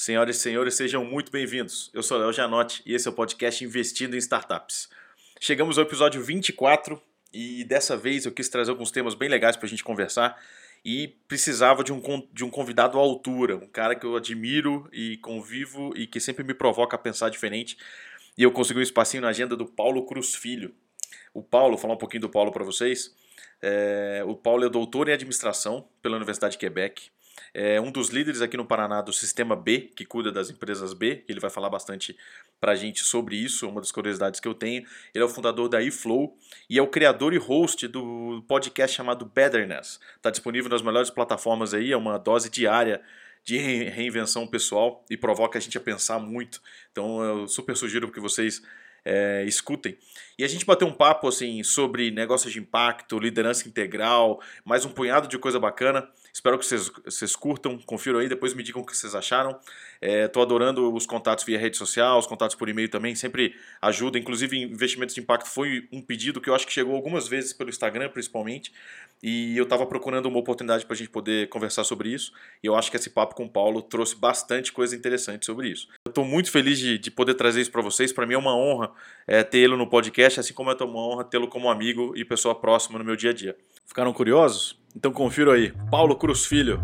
Senhoras e senhores, sejam muito bem-vindos. Eu sou Léo Janotti e esse é o podcast Investindo em Startups. Chegamos ao episódio 24 e dessa vez eu quis trazer alguns temas bem legais para a gente conversar e precisava de um, de um convidado à altura, um cara que eu admiro e convivo e que sempre me provoca a pensar diferente. E eu consegui um espacinho na agenda do Paulo Cruz Filho. O Paulo, vou falar um pouquinho do Paulo para vocês. É, o Paulo é doutor em administração pela Universidade de Quebec é um dos líderes aqui no Paraná do Sistema B, que cuida das empresas B. Ele vai falar bastante para a gente sobre isso, uma das curiosidades que eu tenho. Ele é o fundador da eFlow e é o criador e host do podcast chamado Betterness. Está disponível nas melhores plataformas aí, é uma dose diária de reinvenção pessoal e provoca a gente a pensar muito. Então eu super sugiro que vocês é, escutem. E a gente bateu um papo assim sobre negócios de impacto, liderança integral, mais um punhado de coisa bacana. Espero que vocês, vocês curtam, confiram aí, depois me digam o que vocês acharam. Estou é, adorando os contatos via rede social, os contatos por e-mail também, sempre ajuda. Inclusive, investimentos de impacto foi um pedido que eu acho que chegou algumas vezes pelo Instagram, principalmente. E eu estava procurando uma oportunidade para a gente poder conversar sobre isso. E eu acho que esse papo com o Paulo trouxe bastante coisa interessante sobre isso. Eu estou muito feliz de, de, poder trazer isso para vocês. Para mim é uma honra é, tê-lo no podcast, assim como é uma honra tê-lo como amigo e pessoa próxima no meu dia a dia. Ficaram curiosos? Então confiro aí. Paulo Cruz Filho.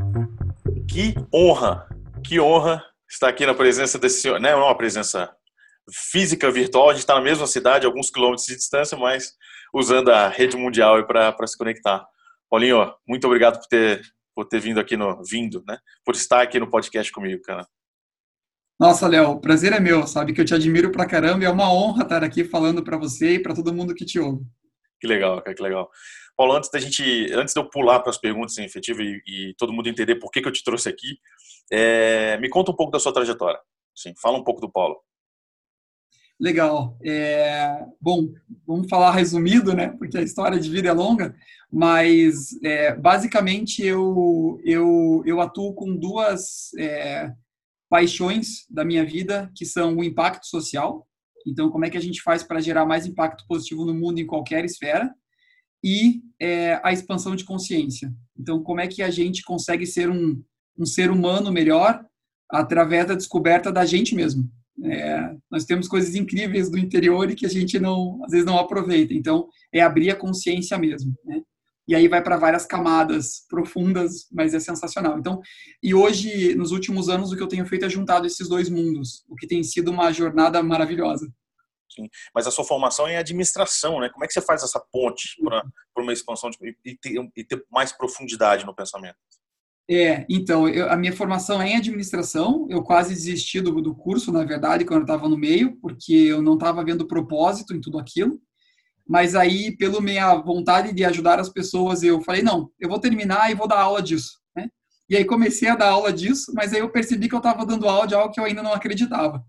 Que honra, que honra estar aqui na presença desse senhor. Não é uma presença física virtual, a gente está na mesma cidade, alguns quilômetros de distância, mas usando a rede mundial para se conectar. Paulinho, muito obrigado por ter, por ter vindo aqui no. Vindo, né? Por estar aqui no podcast comigo, cara. Nossa, Léo, o prazer é meu, sabe que eu te admiro pra caramba e é uma honra estar aqui falando para você e para todo mundo que te ouve. Que legal, cara, que legal. Paulo, antes da gente, antes de eu pular para as perguntas em efetivo e, e, todo mundo entender por que, que eu te trouxe aqui, é, me conta um pouco da sua trajetória. Sim, fala um pouco do Paulo. Legal. É, bom, vamos falar resumido, né? Porque a história de vida é longa, mas é, basicamente eu, eu, eu atuo com duas é, paixões da minha vida, que são o impacto social. Então, como é que a gente faz para gerar mais impacto positivo no mundo em qualquer esfera? E é, a expansão de consciência. Então, como é que a gente consegue ser um, um ser humano melhor através da descoberta da gente mesmo? É, nós temos coisas incríveis do interior e que a gente não, às vezes não aproveita. Então, é abrir a consciência mesmo, né? E aí vai para várias camadas profundas, mas é sensacional. Então, e hoje, nos últimos anos, o que eu tenho feito é juntado esses dois mundos, o que tem sido uma jornada maravilhosa. Sim. Mas a sua formação é em administração, né? Como é que você faz essa ponte para uma expansão de, e, ter, e ter mais profundidade no pensamento? É, então, eu, a minha formação é em administração, eu quase desisti do, do curso, na verdade, quando eu estava no meio, porque eu não estava vendo propósito em tudo aquilo, mas aí, pela minha vontade de ajudar as pessoas, eu falei, não, eu vou terminar e vou dar aula disso, né? E aí comecei a dar aula disso, mas aí eu percebi que eu estava dando aula de algo que eu ainda não acreditava.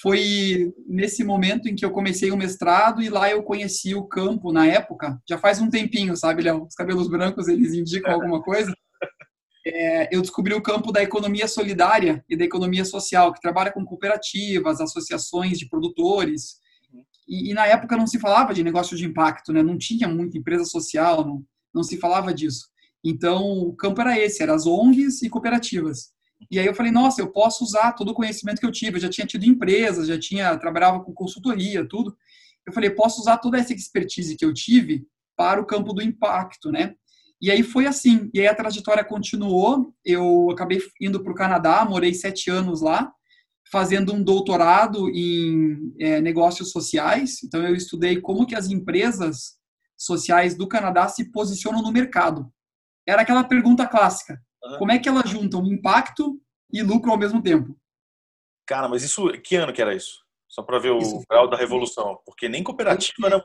Foi nesse momento em que eu comecei o mestrado e lá eu conheci o campo na época, já faz um tempinho, sabe, Léo? Os cabelos brancos, eles indicam alguma coisa é, eu descobri o campo da economia solidária e da economia social, que trabalha com cooperativas, associações de produtores. E, e, na época não se falava de negócio de impacto, né? não tinha muita empresa social, não, não se falava disso. Então, o campo era esse, eram as ONGs e cooperativas. E aí eu falei, nossa, eu posso usar todo o conhecimento que eu tive. Eu já tinha tido empresas, já tinha trabalhava com consultoria, tudo. Eu falei, posso usar toda essa expertise que eu tive para o campo do impacto, né? E aí foi assim. E aí a trajetória continuou. Eu acabei indo para o Canadá, morei sete anos lá, fazendo um doutorado em é, negócios sociais. Então eu estudei como que as empresas sociais do Canadá se posicionam no mercado. Era aquela pergunta clássica: como é que elas juntam impacto e lucro ao mesmo tempo? Cara, mas isso, que ano que era isso? Só para ver o isso. grau da revolução, porque nem cooperativa era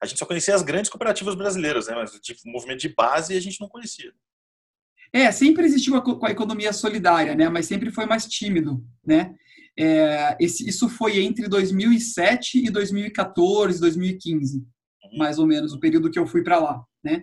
a gente só conhecia as grandes cooperativas brasileiras, né? Mas tipo, o movimento de base a gente não conhecia. É, sempre existiu a, a economia solidária, né? Mas sempre foi mais tímido, né? É, esse, isso foi entre 2007 e 2014, 2015, uhum. mais ou menos, o período que eu fui para lá, né?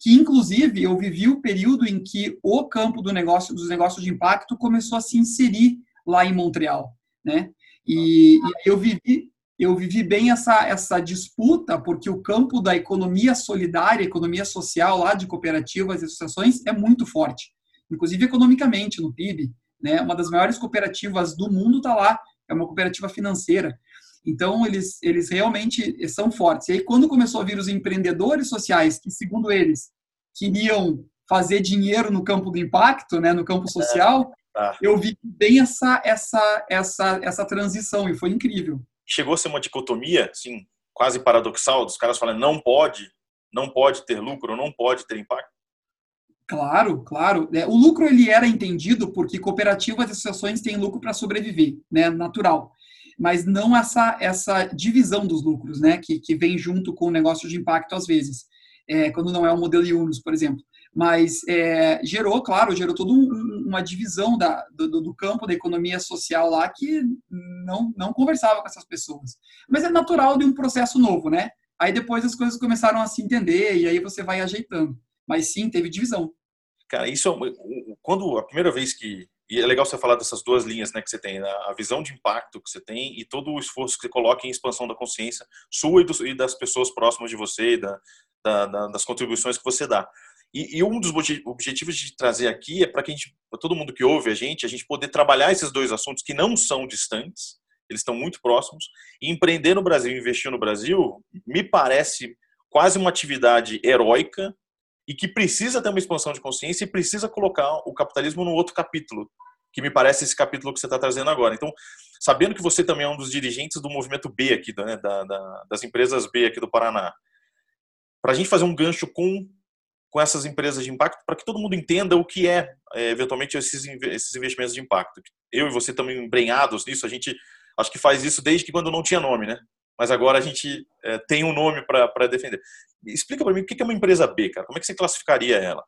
Que inclusive eu vivi o período em que o campo do negócio, dos negócios de impacto começou a se inserir lá em Montreal, né? E, e eu vivi eu vivi bem essa, essa disputa, porque o campo da economia solidária, economia social lá de cooperativas e associações é muito forte, inclusive economicamente no PIB. né? Uma das maiores cooperativas do mundo está lá, é uma cooperativa financeira. Então, eles, eles realmente são fortes. E aí, quando começou a vir os empreendedores sociais, que, segundo eles, queriam fazer dinheiro no campo do impacto, né, no campo social, é, tá. eu vi bem essa, essa, essa, essa transição e foi incrível. Chegou a ser uma dicotomia, assim, quase paradoxal, dos caras falando não pode, não pode ter lucro, não pode ter impacto? Claro, claro. É, o lucro ele era entendido porque cooperativas e associações têm lucro para sobreviver, né, natural. Mas não essa essa divisão dos lucros, né, que, que vem junto com o negócio de impacto às vezes, é, quando não é o modelo Yunus, por exemplo. Mas é, gerou, claro, gerou toda um, uma divisão da, do, do, campo da economia social lá que não, não conversava com essas pessoas. Mas é natural de um processo novo, né? Aí depois as coisas começaram a se entender e aí você vai ajeitando. Mas sim, teve divisão. Cara, isso é quando a primeira vez que e é legal você falar dessas duas linhas, né, que você tem a visão de impacto que você tem e todo o esforço que você coloca em expansão da consciência sua e, do, e das pessoas próximas de você, da, da, da, das contribuições que você dá. E, e um dos objetivos de trazer aqui é para que a gente, todo mundo que ouve a gente, a gente poder trabalhar esses dois assuntos que não são distantes, eles estão muito próximos. E empreender no Brasil, investir no Brasil, me parece quase uma atividade heróica e que precisa ter uma expansão de consciência e precisa colocar o capitalismo no outro capítulo, que me parece esse capítulo que você está trazendo agora. Então, sabendo que você também é um dos dirigentes do movimento B aqui, né, da, da, das empresas B aqui do Paraná, para a gente fazer um gancho com com essas empresas de impacto para que todo mundo entenda o que é, é eventualmente esses, esses investimentos de impacto. Eu e você também embrenhados nisso, a gente acho que faz isso desde que quando não tinha nome, né? Mas agora a gente é, tem um nome para defender. Explica para mim o que é uma empresa B, cara. Como é que você classificaria ela?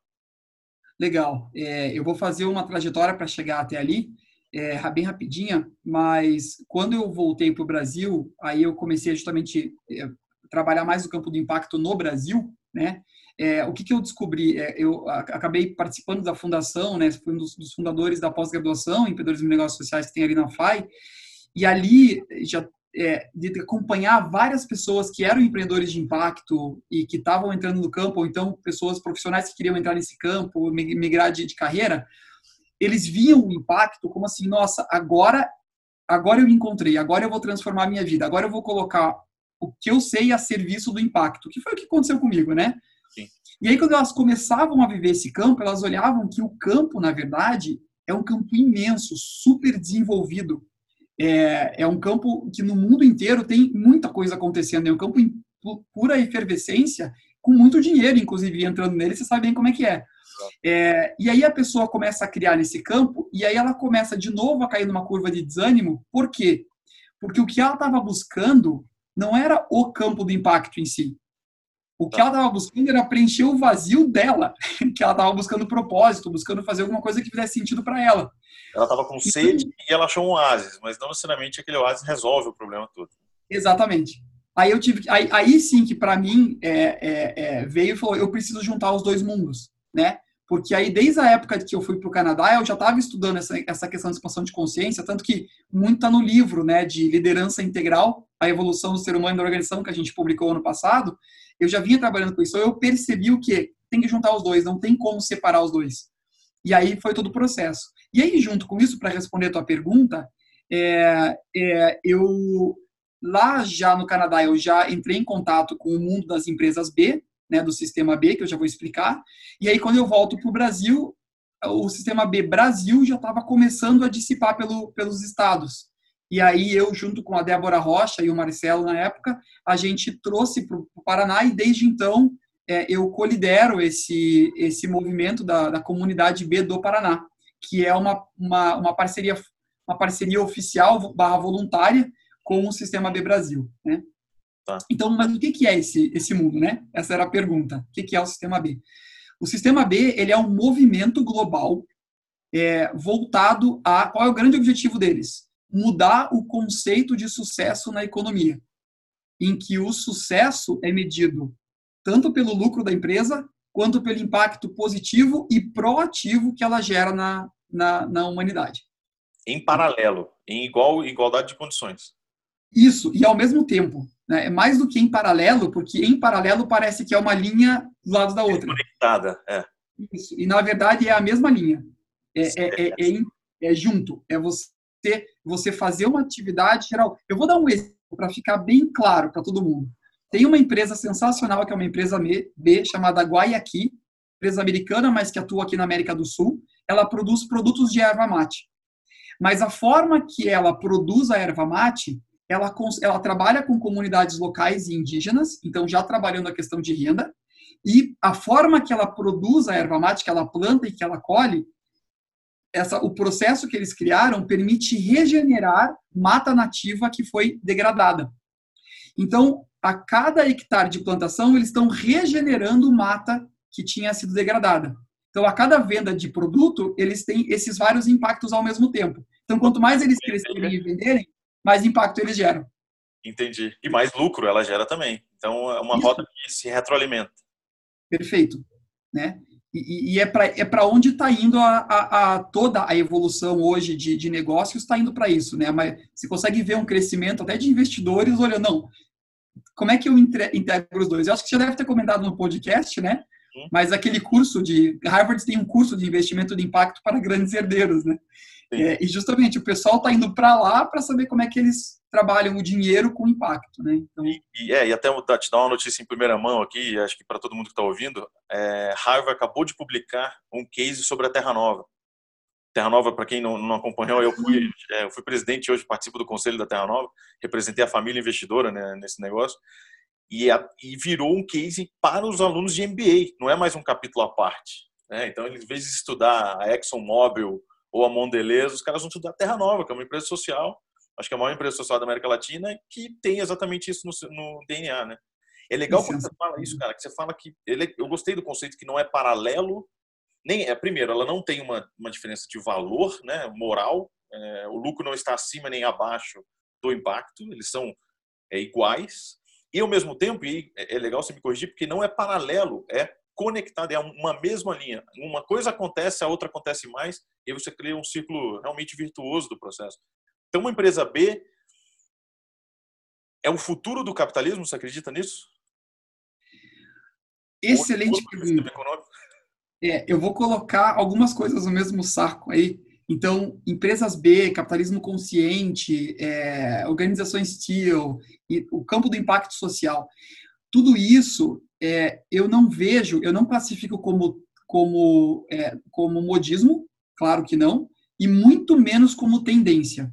Legal. É, eu vou fazer uma trajetória para chegar até ali, é, bem rapidinha, mas quando eu voltei para o Brasil, aí eu comecei justamente é, trabalhar mais no campo do impacto no Brasil, né? É, o que, que eu descobri? É, eu acabei participando da fundação, né? Fui um dos, dos fundadores da pós-graduação em empreendedorismo e negócios sociais que tem ali na FAI, e ali já é, de acompanhar várias pessoas que eram empreendedores de impacto e que estavam entrando no campo, ou então pessoas profissionais que queriam entrar nesse campo, migrar de, de carreira, eles viam o impacto como assim, nossa, agora, agora eu encontrei, agora eu vou transformar a minha vida, agora eu vou colocar o que eu sei a serviço do impacto, que foi o que aconteceu comigo, né? Sim. E aí, quando elas começavam a viver esse campo, elas olhavam que o campo, na verdade, é um campo imenso, super desenvolvido, é, é um campo que no mundo inteiro tem muita coisa acontecendo, é um campo em pura efervescência, com muito dinheiro, inclusive, entrando nele, você sabe bem como é que é. é. E aí a pessoa começa a criar nesse campo, e aí ela começa de novo a cair numa curva de desânimo, por quê? Porque o que ela estava buscando não era o campo do impacto em si. O que ela estava buscando era preencher o vazio dela, que ela estava buscando propósito, buscando fazer alguma coisa que fizesse sentido para ela. Ela estava com sede e ela achou um oásis, mas não necessariamente aquele oásis resolve o problema todo. Exatamente. Aí eu tive, aí, aí sim que para mim é, é, é, veio e falou, eu preciso juntar os dois mundos, né? Porque aí desde a época que eu fui para o Canadá eu já estava estudando essa, essa questão de expansão de consciência, tanto que muito está no livro, né, de liderança integral, a evolução do ser humano e da organização que a gente publicou ano passado. Eu já vinha trabalhando com isso, eu percebi o que tem que juntar os dois, não tem como separar os dois. E aí foi todo o processo. E aí, junto com isso, para responder a tua pergunta, é, é, eu lá já no Canadá eu já entrei em contato com o mundo das empresas B, né, do sistema B, que eu já vou explicar. E aí, quando eu volto para o Brasil, o sistema B Brasil já estava começando a dissipar pelo, pelos estados. E aí, eu, junto com a Débora Rocha e o Marcelo, na época, a gente trouxe para o Paraná e, desde então, é, eu colidero esse, esse movimento da, da comunidade B do Paraná que é uma, uma, uma parceria uma parceria oficial barra voluntária com o Sistema B Brasil, né? Tá. Então, mas o que, é esse, esse mundo, né? Essa era a pergunta. O que, que é o Sistema B? O Sistema B, ele é um movimento global é, voltado a... Qual é o grande objetivo deles? Mudar o conceito de sucesso na economia, em que o sucesso é medido tanto pelo lucro da empresa, quanto pelo impacto positivo e proativo que ela gera na, na, na humanidade. Em paralelo, em igual igualdade de condições. Isso, e ao mesmo tempo. Né? É mais do que em paralelo, porque em paralelo parece que é uma linha do lado da outra. Conectada, é. Isso, e na verdade é a mesma linha. É, é, é, é, é junto, é você você fazer uma atividade geral. Eu vou dar um exemplo para ficar bem claro para todo mundo. Tem uma empresa sensacional que é uma empresa B chamada Guayaki, empresa americana, mas que atua aqui na América do Sul. Ela produz produtos de erva mate. Mas a forma que ela produz a erva mate, ela, ela trabalha com comunidades locais e indígenas, então já trabalhando a questão de renda, e a forma que ela produz a erva mate, que ela planta e que ela colhe, essa, o processo que eles criaram permite regenerar mata nativa que foi degradada. Então, a cada hectare de plantação, eles estão regenerando mata que tinha sido degradada. Então, a cada venda de produto, eles têm esses vários impactos ao mesmo tempo. Então, quanto mais eles crescerem e venderem, mais impacto eles geram. Entendi. E mais lucro ela gera também. Então, é uma Isso. roda que se retroalimenta. Perfeito. Né? E, e é para é onde está indo a, a, a, toda a evolução hoje de, de negócios, está indo para isso. Né? Mas você consegue ver um crescimento até de investidores olhando, não, como é que eu integro os dois? Eu acho que você já deve ter comentado no podcast, né? Mas aquele curso de. Harvard tem um curso de investimento de impacto para grandes herdeiros, né? É, e justamente o pessoal está indo para lá para saber como é que eles trabalham o dinheiro com impacto, né? Então... E, e, é, e até te dar uma notícia em primeira mão aqui, acho que para todo mundo que está ouvindo, é, Harvard acabou de publicar um case sobre a Terra Nova. Terra Nova, para quem não, não, acompanhou, eu fui, é, eu fui presidente hoje, participo do conselho da Terra Nova, representei a família investidora né, nesse negócio e, a, e virou um case para os alunos de MBA, não é mais um capítulo à parte. Né? Então, em vez de estudar a ExxonMobil ou a Mondelez, os caras vão estudar a Terra Nova, que é uma empresa social, acho que é a maior empresa social da América Latina, que tem exatamente isso no, no DNA, né? É legal quando você fala isso, cara, que você fala que ele, eu gostei do conceito que não é paralelo, nem é primeiro, ela não tem uma, uma diferença de valor, né, moral, é, o lucro não está acima nem abaixo do impacto, eles são é, iguais, e ao mesmo tempo, e é, é legal você me corrigir, porque não é paralelo, é conectado, é uma mesma linha. Uma coisa acontece, a outra acontece mais, e você cria um ciclo realmente virtuoso do processo. Então, uma empresa B é o futuro do capitalismo, você acredita nisso? Excelente pergunta. É, eu vou colocar algumas coisas no mesmo saco aí. Então, empresas B, capitalismo consciente, é, organizações e o campo do impacto social, tudo isso é, eu não vejo, eu não classifico como, como, é, como modismo, claro que não, e muito menos como tendência.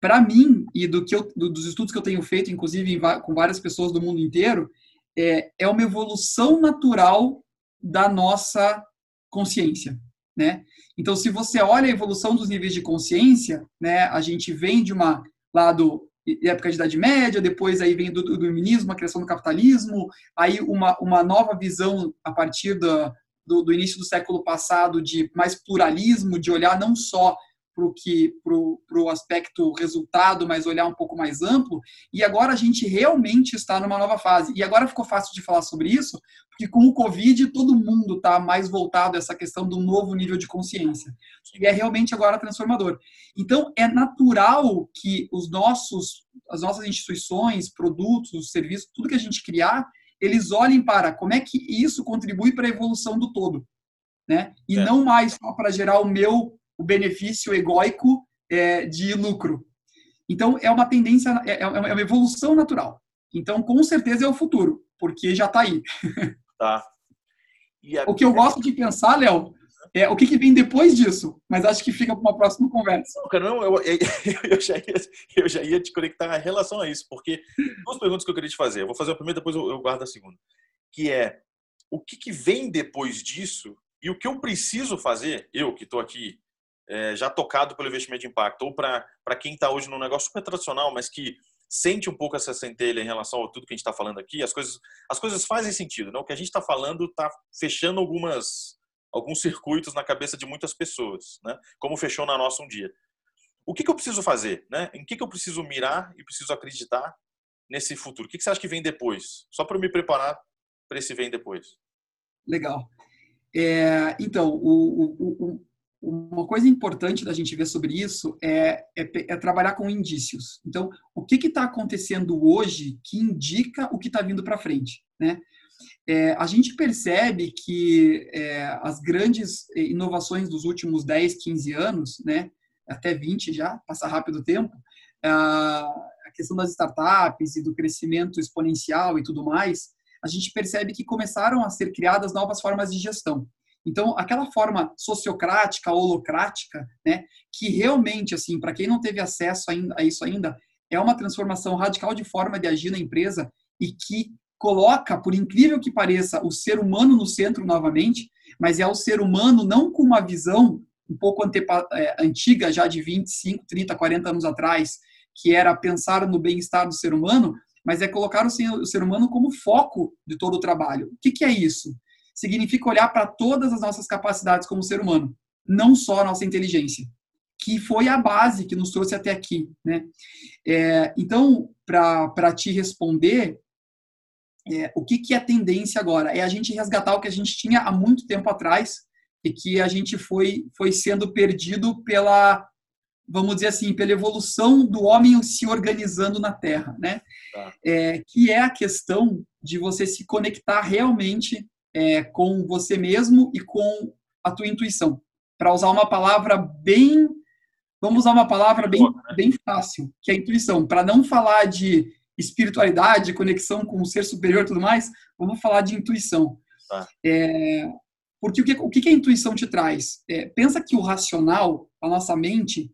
Para mim, e do que eu, do, dos estudos que eu tenho feito, inclusive com várias pessoas do mundo inteiro, é, é uma evolução natural da nossa consciência né? Então, se você olha a evolução dos níveis de consciência, né, a gente vem de uma lá do época de Idade Média, depois aí vem do, do iluminismo, a criação do capitalismo, aí uma, uma nova visão a partir da, do, do início do século passado de mais pluralismo, de olhar não só para o que para o aspecto resultado, mas olhar um pouco mais amplo. E agora a gente realmente está numa nova fase. E agora ficou fácil de falar sobre isso, porque com o Covid todo mundo está mais voltado a essa questão do novo nível de consciência. E é realmente agora transformador. Então é natural que os nossos, as nossas instituições, produtos, serviços, tudo que a gente criar, eles olhem para como é que isso contribui para a evolução do todo. Né? E é. não mais só para gerar o meu o benefício egóico é, de lucro. Então, é uma tendência, é, é, uma evolução natural. Então, com certeza é o futuro, porque já está aí. Tá. A... O que eu gosto de pensar, Léo, é o que, que, vem depois disso, mas acho que fica para uma próxima conversa. Não, não eu, eu, eu, já ia, eu já ia te conectar em relação a isso, porque duas perguntas que eu queria te fazer. Eu vou fazer a primeira, depois eu, eu guardo a segunda. Que é, o que, que vem depois disso e o que eu preciso fazer, eu que estou aqui é, já tocado pelo investimento de impacto, ou para quem está hoje num negócio super tradicional, mas que sente um pouco essa centelha em relação a tudo que a gente está falando aqui, as coisas, as coisas fazem sentido. Né? O que a gente está falando está fechando algumas, alguns circuitos na cabeça de muitas pessoas, né? como fechou na nossa um dia. O que, que eu preciso fazer? Né? Em que, que eu preciso mirar e preciso acreditar nesse futuro? O que, que você acha que vem depois? Só para me preparar para esse vem depois. Legal. É, então, o, o, o, uma coisa importante da gente ver sobre isso é, é, é trabalhar com indícios. Então, o que está acontecendo hoje que indica o que está vindo para frente, né? é, a gente percebe que é, as grandes inovações dos últimos 10, 15 anos, né, até 20 já, passa rápido o tempo, a questão das startups e do crescimento exponencial e tudo mais, a gente percebe que começaram a ser criadas novas formas de gestão. Então, aquela forma sociocrática, holocrática, né, que realmente, assim, para quem não teve acesso a isso ainda, é uma transformação radical de forma de agir na empresa e que coloca, por incrível que pareça, o ser humano no centro novamente, mas é o ser humano não com uma visão um pouco é, antiga, já de 25, 30, 40 anos atrás, que era pensar no bem-estar do ser humano, mas é colocar o ser, o ser humano como foco de todo o trabalho. O que, que é isso? Significa olhar para todas as nossas capacidades como ser humano, não só a nossa inteligência, que foi a base que nos trouxe até aqui. Né? É, então, para te responder, é, o que, que é tendência agora? É a gente resgatar o que a gente tinha há muito tempo atrás e que a gente foi, foi sendo perdido pela, vamos dizer assim, pela evolução do homem se organizando na Terra, né? Tá. É, que é a questão de você se conectar realmente é, com você mesmo e com a tua intuição. Para usar uma palavra bem, vamos usar uma palavra bem, né? bem fácil, que é a intuição. Para não falar de espiritualidade, conexão com o ser superior e tudo mais, vamos falar de intuição. Tá. É, porque o que, o que a intuição te traz? É, pensa que o racional, a nossa mente,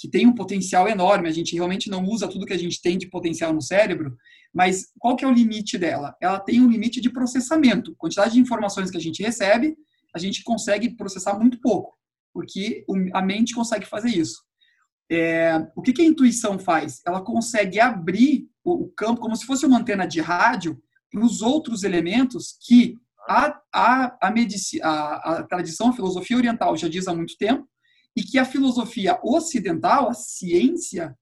que tem um potencial enorme, a gente realmente não usa tudo que a gente tem de potencial no cérebro, mas qual que é o limite dela? Ela tem um limite de processamento. Quantidade de informações que a gente recebe, a gente consegue processar muito pouco, porque a mente consegue fazer isso. É, o que, que, a intuição faz? Ela consegue abrir o, campo como se fosse uma antena de rádio para os outros elementos que a, a, a, medici, a, a tradição, a filosofia oriental já diz há muito tempo, e que a filosofia ocidental, a ciência,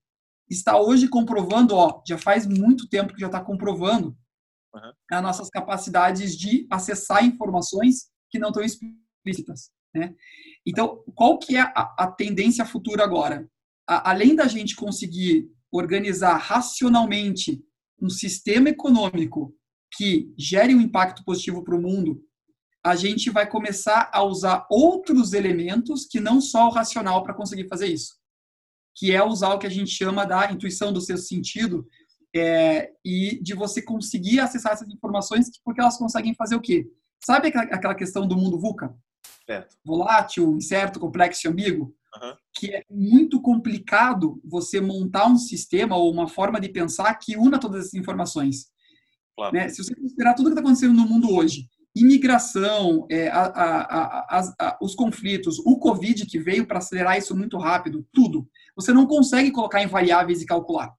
está hoje comprovando, ó, já faz muito tempo que já está comprovando uhum. as nossas capacidades de acessar informações que não estão explícitas. Né? Então, qual que é a, a tendência futura agora? a, além da gente conseguir organizar racionalmente um sistema econômico que gere um impacto positivo para o mundo, a gente vai começar a usar outros elementos que não só o racional para conseguir fazer isso, que é usar o que a gente chama da intuição do seu sentido é, e de você conseguir acessar essas informações porque elas conseguem fazer o quê? Sabe aquela questão do mundo VUCA? Certo. Volátil, incerto, complexo e ambíguo? Uhum. Que é muito complicado você montar um sistema ou uma forma de pensar que una todas essas informações. Claro. Né? Se você considerar tudo que está acontecendo no mundo hoje, imigração, é, a, a, a, os conflitos, o Covid que veio para acelerar isso muito rápido, tudo, você não consegue colocar em variáveis e calcular.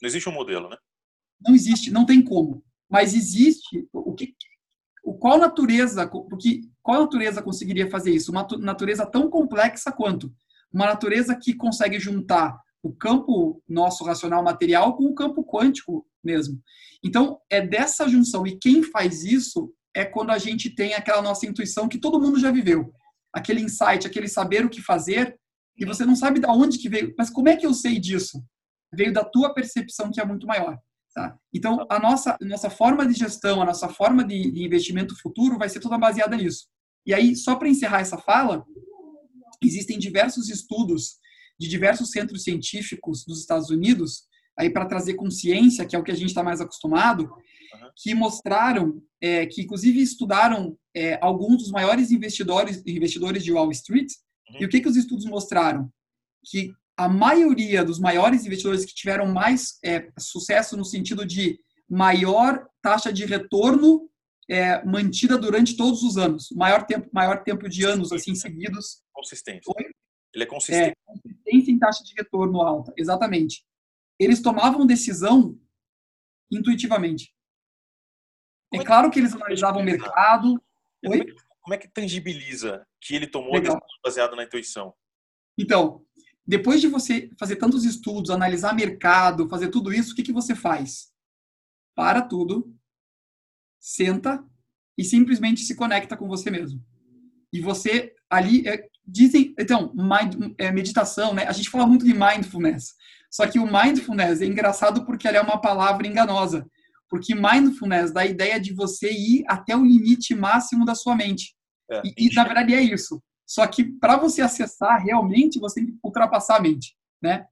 Não existe um modelo, né? Não existe, não tem como. Mas existe o que, o qual natureza, porque qual natureza conseguiria fazer isso? Uma natureza tão complexa quanto uma natureza que consegue juntar o campo nosso racional material com o campo quântico mesmo. Então, é dessa junção. E quem faz isso é quando a gente tem aquela nossa intuição que todo mundo já viveu. Aquele insight, aquele saber o que fazer, e você não sabe de onde que veio. Mas como é que eu sei disso? Veio da tua percepção que é muito maior. Tá? Então, a nossa, a nossa forma de gestão, a nossa forma de, de investimento futuro vai ser toda baseada nisso. E aí, só para encerrar essa fala, Existem diversos estudos de diversos centros científicos dos Estados Unidos, aí para trazer consciência, que é o que a gente está mais acostumado, que mostraram, é, que inclusive estudaram é, alguns dos maiores investidores, investidores de Wall Street. Uhum. E o que, que os estudos mostraram? Que a maioria dos maiores investidores que tiveram mais é, sucesso no sentido de maior taxa de retorno é, mantida durante todos os anos, maior tempo, maior tempo de anos assim seguidos. Consistência. Ele é consistente. É, consistência em taxa de retorno alta, exatamente. Eles tomavam decisão intuitivamente. É, claro que eles analisavam o mercado. Como é, que, como é que tangibiliza que ele tomou Legal. decisão baseada na intuição? Então, depois de você fazer tantos estudos, analisar mercado, fazer tudo isso, o que, que você faz? Para tudo, senta e simplesmente se conecta com você mesmo. E você ali é, dizem, então, mind, é, meditação, né? A gente fala muito de mindfulness. Só que o mindfulness é engraçado porque ela é uma palavra enganosa. Porque mindfulness dá a ideia de você ir até o limite máximo da sua mente. É, e, e, na verdade é isso. Só que para você acessar realmente, você tem que ultrapassar a mente, né?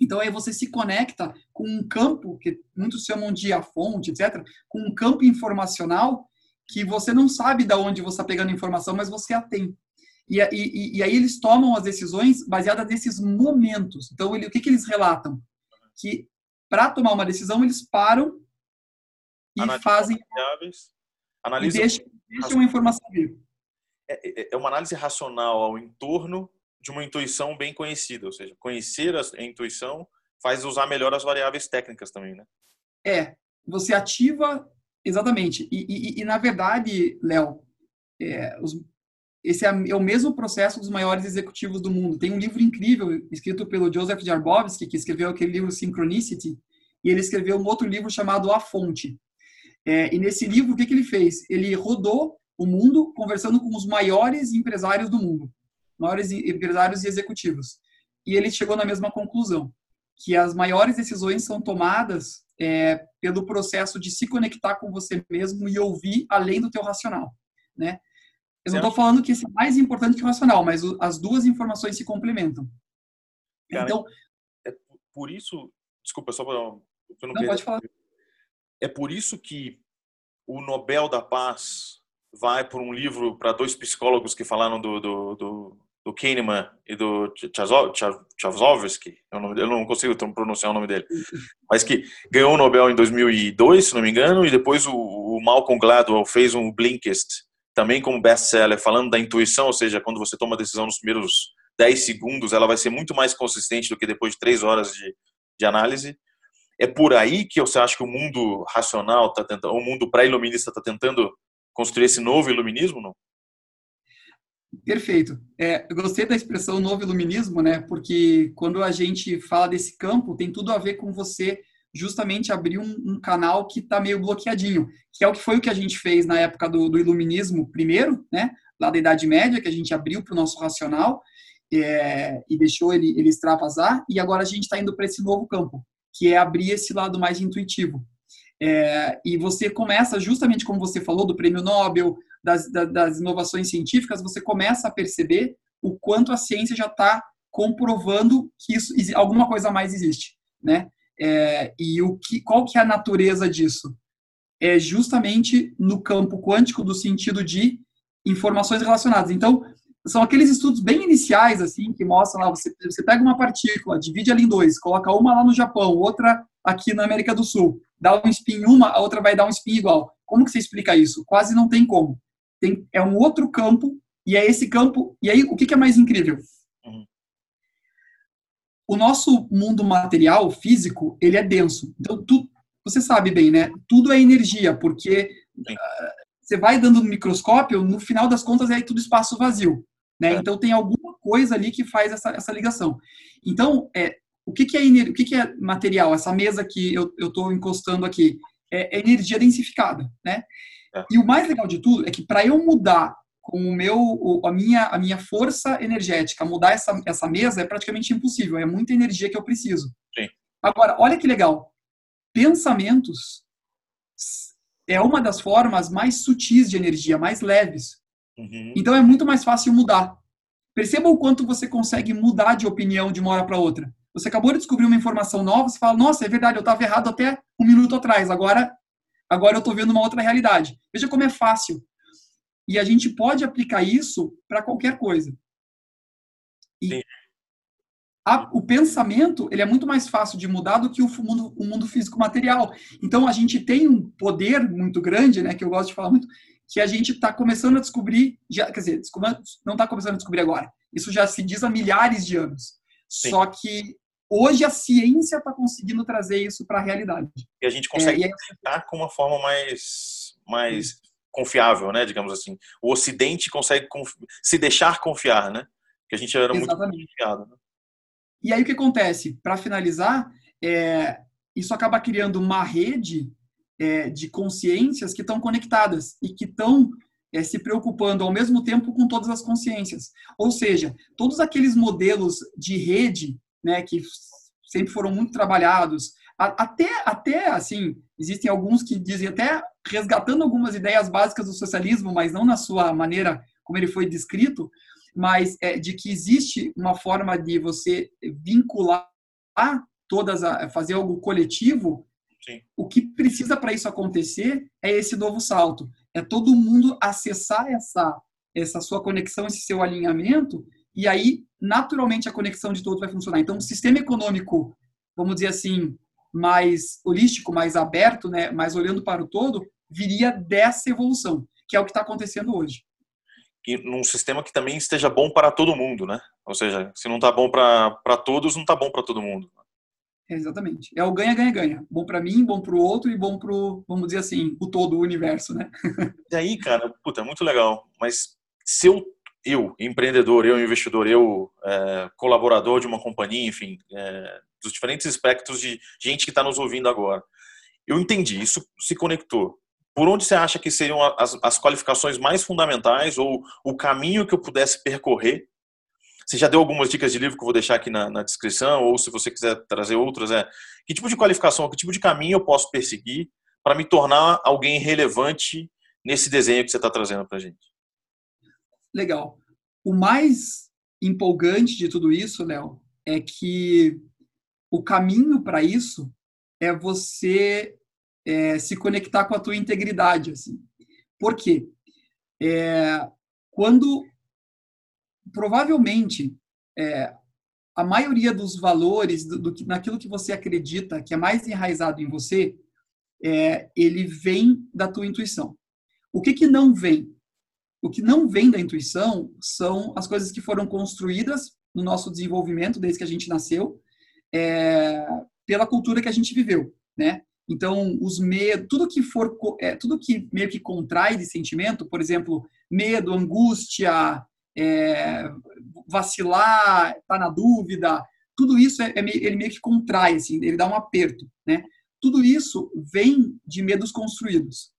Então aí você se conecta com um campo que muitos chamam de a fonte, etc, com um campo informacional que você não sabe de onde você está pegando informação, mas você a tem. E, e, e aí eles tomam as decisões baseadas nesses momentos. Então ele, o que, que eles relatam? Que para tomar uma decisão eles param e fazem Analisa e deixam, deixam a informação vir. É, é, é uma análise racional ao entorno de uma intuição bem conhecida, ou seja, conhecer a intuição faz usar melhor as variáveis técnicas também, né? É, você ativa exatamente. E, e, e na verdade, Léo, é, esse é, é, o mesmo processo dos maiores executivos do mundo. Tem um livro incrível escrito pelo Joseph Jarbowski, que escreveu aquele livro Synchronicity, e ele escreveu um outro livro chamado A Fonte. É, e nesse livro, o que, que ele fez? Ele rodou o mundo conversando com os maiores empresários do mundo maiores empresários e executivos. E ele chegou na mesma conclusão, que as maiores decisões são tomadas é, pelo processo de se conectar com você mesmo e ouvir além do teu racional, né? Eu não estou falando que isso é mais importante que o racional, mas o, as duas informações se complementam. Cara, então, é por isso, desculpa, só para não, não pode falar. É por isso que o Nobel da Paz vai por um livro para dois psicólogos que falaram do, do, do, do Kahneman e do Chazovsky, eu não consigo pronunciar o nome dele, mas que ganhou o Nobel em 2002, se não me engano, e depois o, o Malcolm Gladwell fez um Blinkist, também como best-seller, falando da intuição, ou seja, quando você toma a decisão nos primeiros 10 segundos, ela vai ser muito mais consistente do que depois de 3 horas de, de análise. É por aí que você acha que o mundo racional está tentando, o mundo pré-iluminista está tentando construir esse novo iluminismo, não? Perfeito. É, eu gostei da expressão novo iluminismo, né? Porque quando a gente fala desse campo, tem tudo a ver com você justamente abrir um, um canal que está meio bloqueadinho, que é o que foi o que a gente fez na época do, do iluminismo primeiro, né? Lá da Idade Média, que a gente abriu para o nosso racional é, e deixou ele, ele extravasar, e agora a gente está indo para esse novo campo, que é abrir esse lado mais intuitivo. É, e você começa, justamente como você falou, do prêmio Nobel, das, das inovações científicas, você começa a perceber o quanto a ciência já está comprovando que isso, alguma coisa mais existe, né? É, e o que, qual que é a natureza disso? É justamente no campo quântico do sentido de informações relacionadas. Então, são aqueles estudos bem iniciais, assim, que mostram lá, você, você pega uma partícula, divide ela em dois, coloca uma lá no Japão, outra aqui na América do Sul, dá um spin uma, a outra vai dar um spin igual. Como que você explica isso? Quase não tem como. Tem, é um outro campo, e é esse campo. E aí, o que, que é mais incrível? Uhum. O nosso mundo material, físico, ele é denso. Então, tu, você sabe bem, né? Tudo é energia, porque uh, você vai dando no microscópio, no final das contas é tudo espaço vazio. Né? É. Então, tem alguma coisa ali que faz essa, essa ligação. Então, é, o que, que, é, o que, que é material? Essa mesa que eu estou encostando aqui é, é energia densificada, né? É. E o mais legal de tudo é que para eu mudar com o meu, a minha, a minha força energética, mudar essa, essa mesa é praticamente impossível. É muita energia que eu preciso. Sim. Agora, olha que legal. Pensamentos é uma das formas mais sutis de energia, mais leves. Uhum. Então é muito mais fácil mudar. Perceba o quanto você consegue mudar de opinião de uma hora para outra. Você acabou de descobrir uma informação nova, você fala, nossa, é verdade, eu estava errado até um minuto atrás, agora, agora eu estou vendo uma outra realidade. Veja como é fácil. E a gente pode aplicar isso para qualquer coisa. E a, o pensamento ele é muito mais fácil de mudar do que o mundo, o mundo físico material. Então a gente tem um poder muito grande, né, que eu gosto de falar muito, que a gente está começando a descobrir, já, quer dizer, não está começando a descobrir agora. Isso já se diz há milhares de anos. Sim. Só que Hoje a ciência está conseguindo trazer isso para a realidade. E a gente consegue é, é... com uma forma mais, mais confiável, né? Digamos assim. O Ocidente consegue se deixar confiar, né? Que a gente era Exatamente. muito confiado. Né? E aí o que acontece? Para finalizar, é, isso acaba criando uma rede é, de consciências que estão conectadas e que estão é, se preocupando ao mesmo tempo com todas as consciências. Ou seja, todos aqueles modelos de rede né, que sempre foram muito trabalhados, até, até assim, existem alguns que dizem até resgatando algumas ideias básicas do socialismo, mas não na sua maneira como ele foi descrito, mas é, de que existe uma forma de você vincular todas, a, fazer algo coletivo. Sim. O que precisa para isso acontecer é esse novo salto, é todo mundo acessar essa essa sua conexão, esse seu alinhamento, e aí naturalmente a conexão de todos vai funcionar. Então, o sistema econômico, vamos dizer assim, mais holístico, mais aberto, né, mais olhando para o todo, viria dessa evolução, que é o que está acontecendo hoje e num sistema que também esteja bom para todo mundo, né? Ou seja, se não está bom para todos, não está bom para todo mundo. Exatamente. É o ganha, ganha, ganha. Bom para mim, bom para o outro e bom para vamos dizer assim, o todo, o universo, né? e aí, cara, puta, é muito legal. Mas se eu, eu empreendedor, eu investidor, eu é, colaborador de uma companhia, enfim, é, dos diferentes espectros de gente que está nos ouvindo agora, eu entendi, isso se conectou por onde você acha que seriam as, as qualificações mais fundamentais ou o caminho que eu pudesse percorrer? Você já deu algumas dicas de livro que eu vou deixar aqui na, na descrição, ou se você quiser trazer outras, é que tipo de qualificação, que tipo de caminho eu posso perseguir para me tornar alguém relevante nesse desenho que você está trazendo para a gente? Legal. O mais empolgante de tudo isso, Léo, é que o caminho para isso é você é, se conectar com a tua integridade. Assim. Por quê? É, quando provavelmente é, a maioria dos valores do, do, naquilo que você acredita que é mais enraizado em você, é, ele vem da tua intuição. O que, que não vem? O que não vem da intuição são as coisas que foram construídas no nosso desenvolvimento desde que a gente nasceu, é, pela cultura que a gente viveu, né? Então, os medos, tudo que for, é, tudo que meio que contrai de sentimento, por exemplo, medo, angústia, é, vacilar, tá na dúvida, tudo isso é, é ele meio que contrai, assim, ele dá um aperto, né? Tudo isso vem de medos construídos.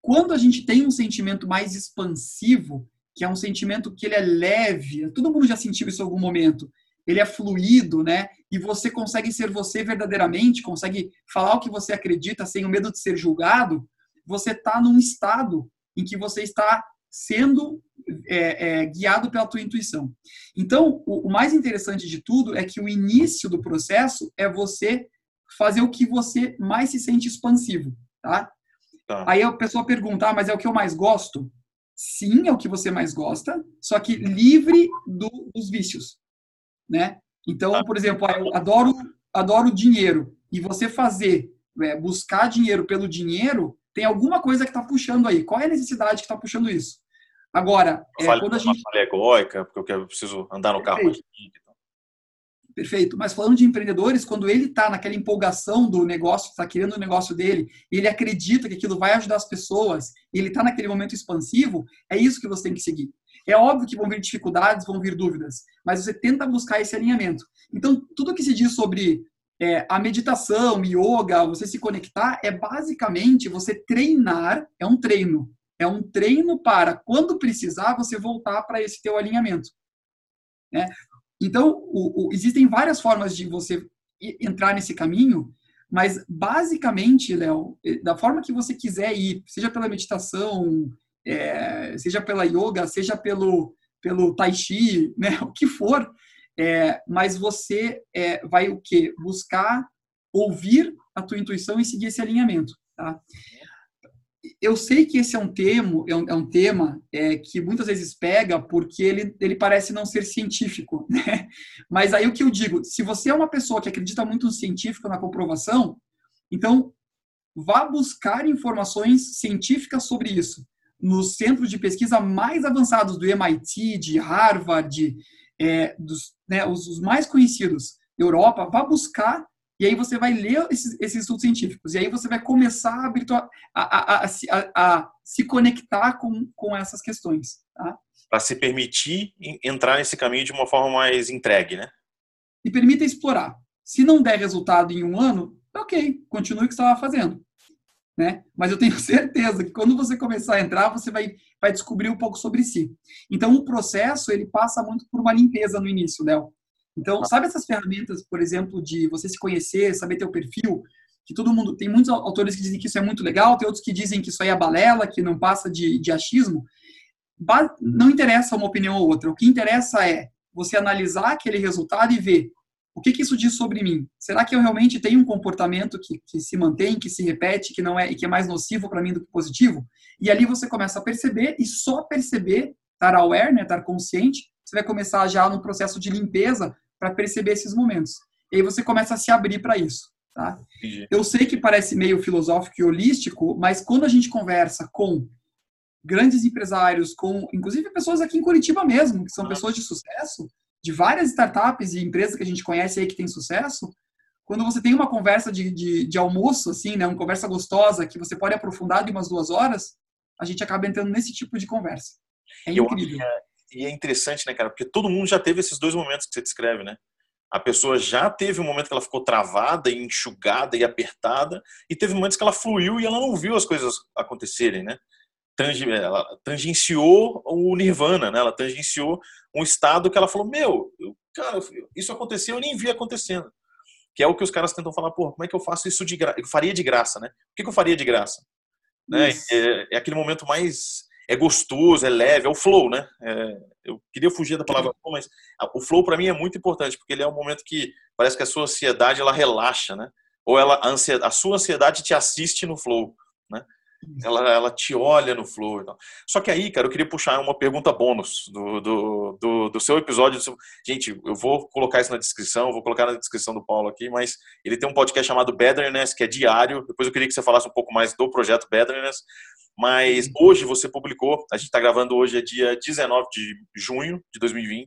Quando a gente tem um sentimento mais expansivo, que é um sentimento que ele é leve, todo mundo já sentiu isso em algum momento, ele é fluido, né? E você consegue ser você verdadeiramente, consegue falar o que você acredita sem o medo de ser julgado. Você está num estado em que você está sendo é, é, guiado pela tua intuição. Então, o, o, mais interessante de tudo é que o início do processo é você fazer o que você mais se sente expansivo, tá? tá. Aí a pessoa pergunta, ah, mas é o que eu mais gosto? Sim, é o que você mais gosta, só que livre do, dos vícios né? Então, por exemplo, ah, eu adoro, adoro dinheiro e você fazer, é, buscar dinheiro pelo dinheiro, tem alguma coisa que está puxando aí. Qual é a necessidade que está puxando isso? Agora, é, quando a gente egóica, porque eu preciso andar no carro Perfeito. Perfeito. Mas falando de empreendedores, quando ele está naquela empolgação do negócio, está querendo o negócio dele, e ele acredita que aquilo vai ajudar as pessoas, e ele está naquele momento expansivo, é isso que você tem que seguir. É óbvio que vão vir dificuldades, vão vir dúvidas, mas você tenta buscar esse alinhamento. Então, tudo que se diz sobre é, a meditação, yoga, você se conectar, é basicamente você treinar, é um treino. É um treino para, quando precisar, você voltar para esse teu alinhamento. Né? Então, o, o, existem várias formas de você entrar nesse caminho, mas basicamente, Léo, da forma que você quiser ir, seja pela meditação, é, seja pela yoga, seja pelo, pelo tai chi, né, o que for, é, mas você é, vai o quê? Buscar ouvir a tua intuição e seguir esse alinhamento, tá? Eu sei que esse é um é um, é um tema é, que muitas vezes pega porque ele, ele parece não ser científico, né? Mas aí o que eu digo, se você é uma pessoa que acredita muito no científico, na comprovação, então vá buscar informações científicas sobre isso nos centros de pesquisa mais avançados do MIT, de Harvard, é, dos, né, os, os, mais conhecidos Europa, vá buscar e aí você vai ler esses, esses estudos científicos e aí você vai começar a, a, a, a se conectar com, com essas questões. Tá? Para se permitir entrar nesse caminho de uma forma mais entregue, né? E permita explorar. Se não der resultado em um ano, ok, continue o que você estava fazendo né? Mas eu tenho certeza que quando você começar a entrar, você vai, vai descobrir um pouco sobre si. Então, o processo, ele passa muito por uma limpeza no início, Léo. Então, sabe essas ferramentas, por exemplo, de você se conhecer, saber teu perfil? que todo mundo, tem muitos autores que dizem que isso é muito legal, tem outros que dizem que isso aí é balela, que não passa de, de achismo. Não interessa uma opinião ou outra. O que interessa é você analisar aquele resultado e ver o que, que isso diz sobre mim. Será que eu realmente tenho um comportamento que, que se mantém, que se repete, que não é e que é mais nocivo para mim do que positivo? E ali você começa a perceber e só perceber, estar aware, né, estar consciente, você vai começar já no processo de limpeza para perceber esses momentos. E aí você começa a se abrir para isso. Tá? Eu sei que parece meio filosófico e holístico, mas quando a gente conversa com grandes empresários, com inclusive pessoas aqui em Curitiba mesmo, que são pessoas de sucesso, de várias startups e empresas que a gente conhece aí que tem sucesso, quando você tem uma conversa de, de, de, almoço, assim, né, uma conversa gostosa, que você pode aprofundar de umas duas horas, a gente acaba entrando nesse tipo de conversa. É incrível. É, e é interessante, né, cara, porque todo mundo já teve esses dois momentos que você descreve, né? A pessoa já teve um momento que ela ficou travada, e enxugada e apertada, e teve momentos que ela fluiu e ela não viu as coisas acontecerem, né? ela tangenciou o nirvana, né? Ela tangenciou um estado que ela falou: Meu, eu, cara, isso aconteceu, eu nem vi acontecendo. Que é o que os caras tentam falar: Pô, como é que eu faço isso de graça? Eu faria de graça, né? O que, que eu faria de graça? Né? É, é, aquele momento mais. É gostoso, é leve, é o flow, né? É, eu queria fugir da palavra flow, mas o flow para mim é muito importante, porque ele é um momento que parece que a sua ansiedade ela relaxa, né? Ou ela, a, ansiedade, a sua ansiedade te assiste no flow, né? Ela, ela te olha no flow. Então. Só que aí, cara, eu queria puxar uma pergunta bônus do, do, do, do seu episódio. Gente, eu vou colocar isso na descrição, vou colocar na descrição do Paulo aqui, mas ele tem um podcast chamado Betterness, que é diário. Depois eu queria que você falasse um pouco mais do projeto Betterness. Mas hoje você publicou, a gente está gravando hoje, é dia 19 de junho de 2020.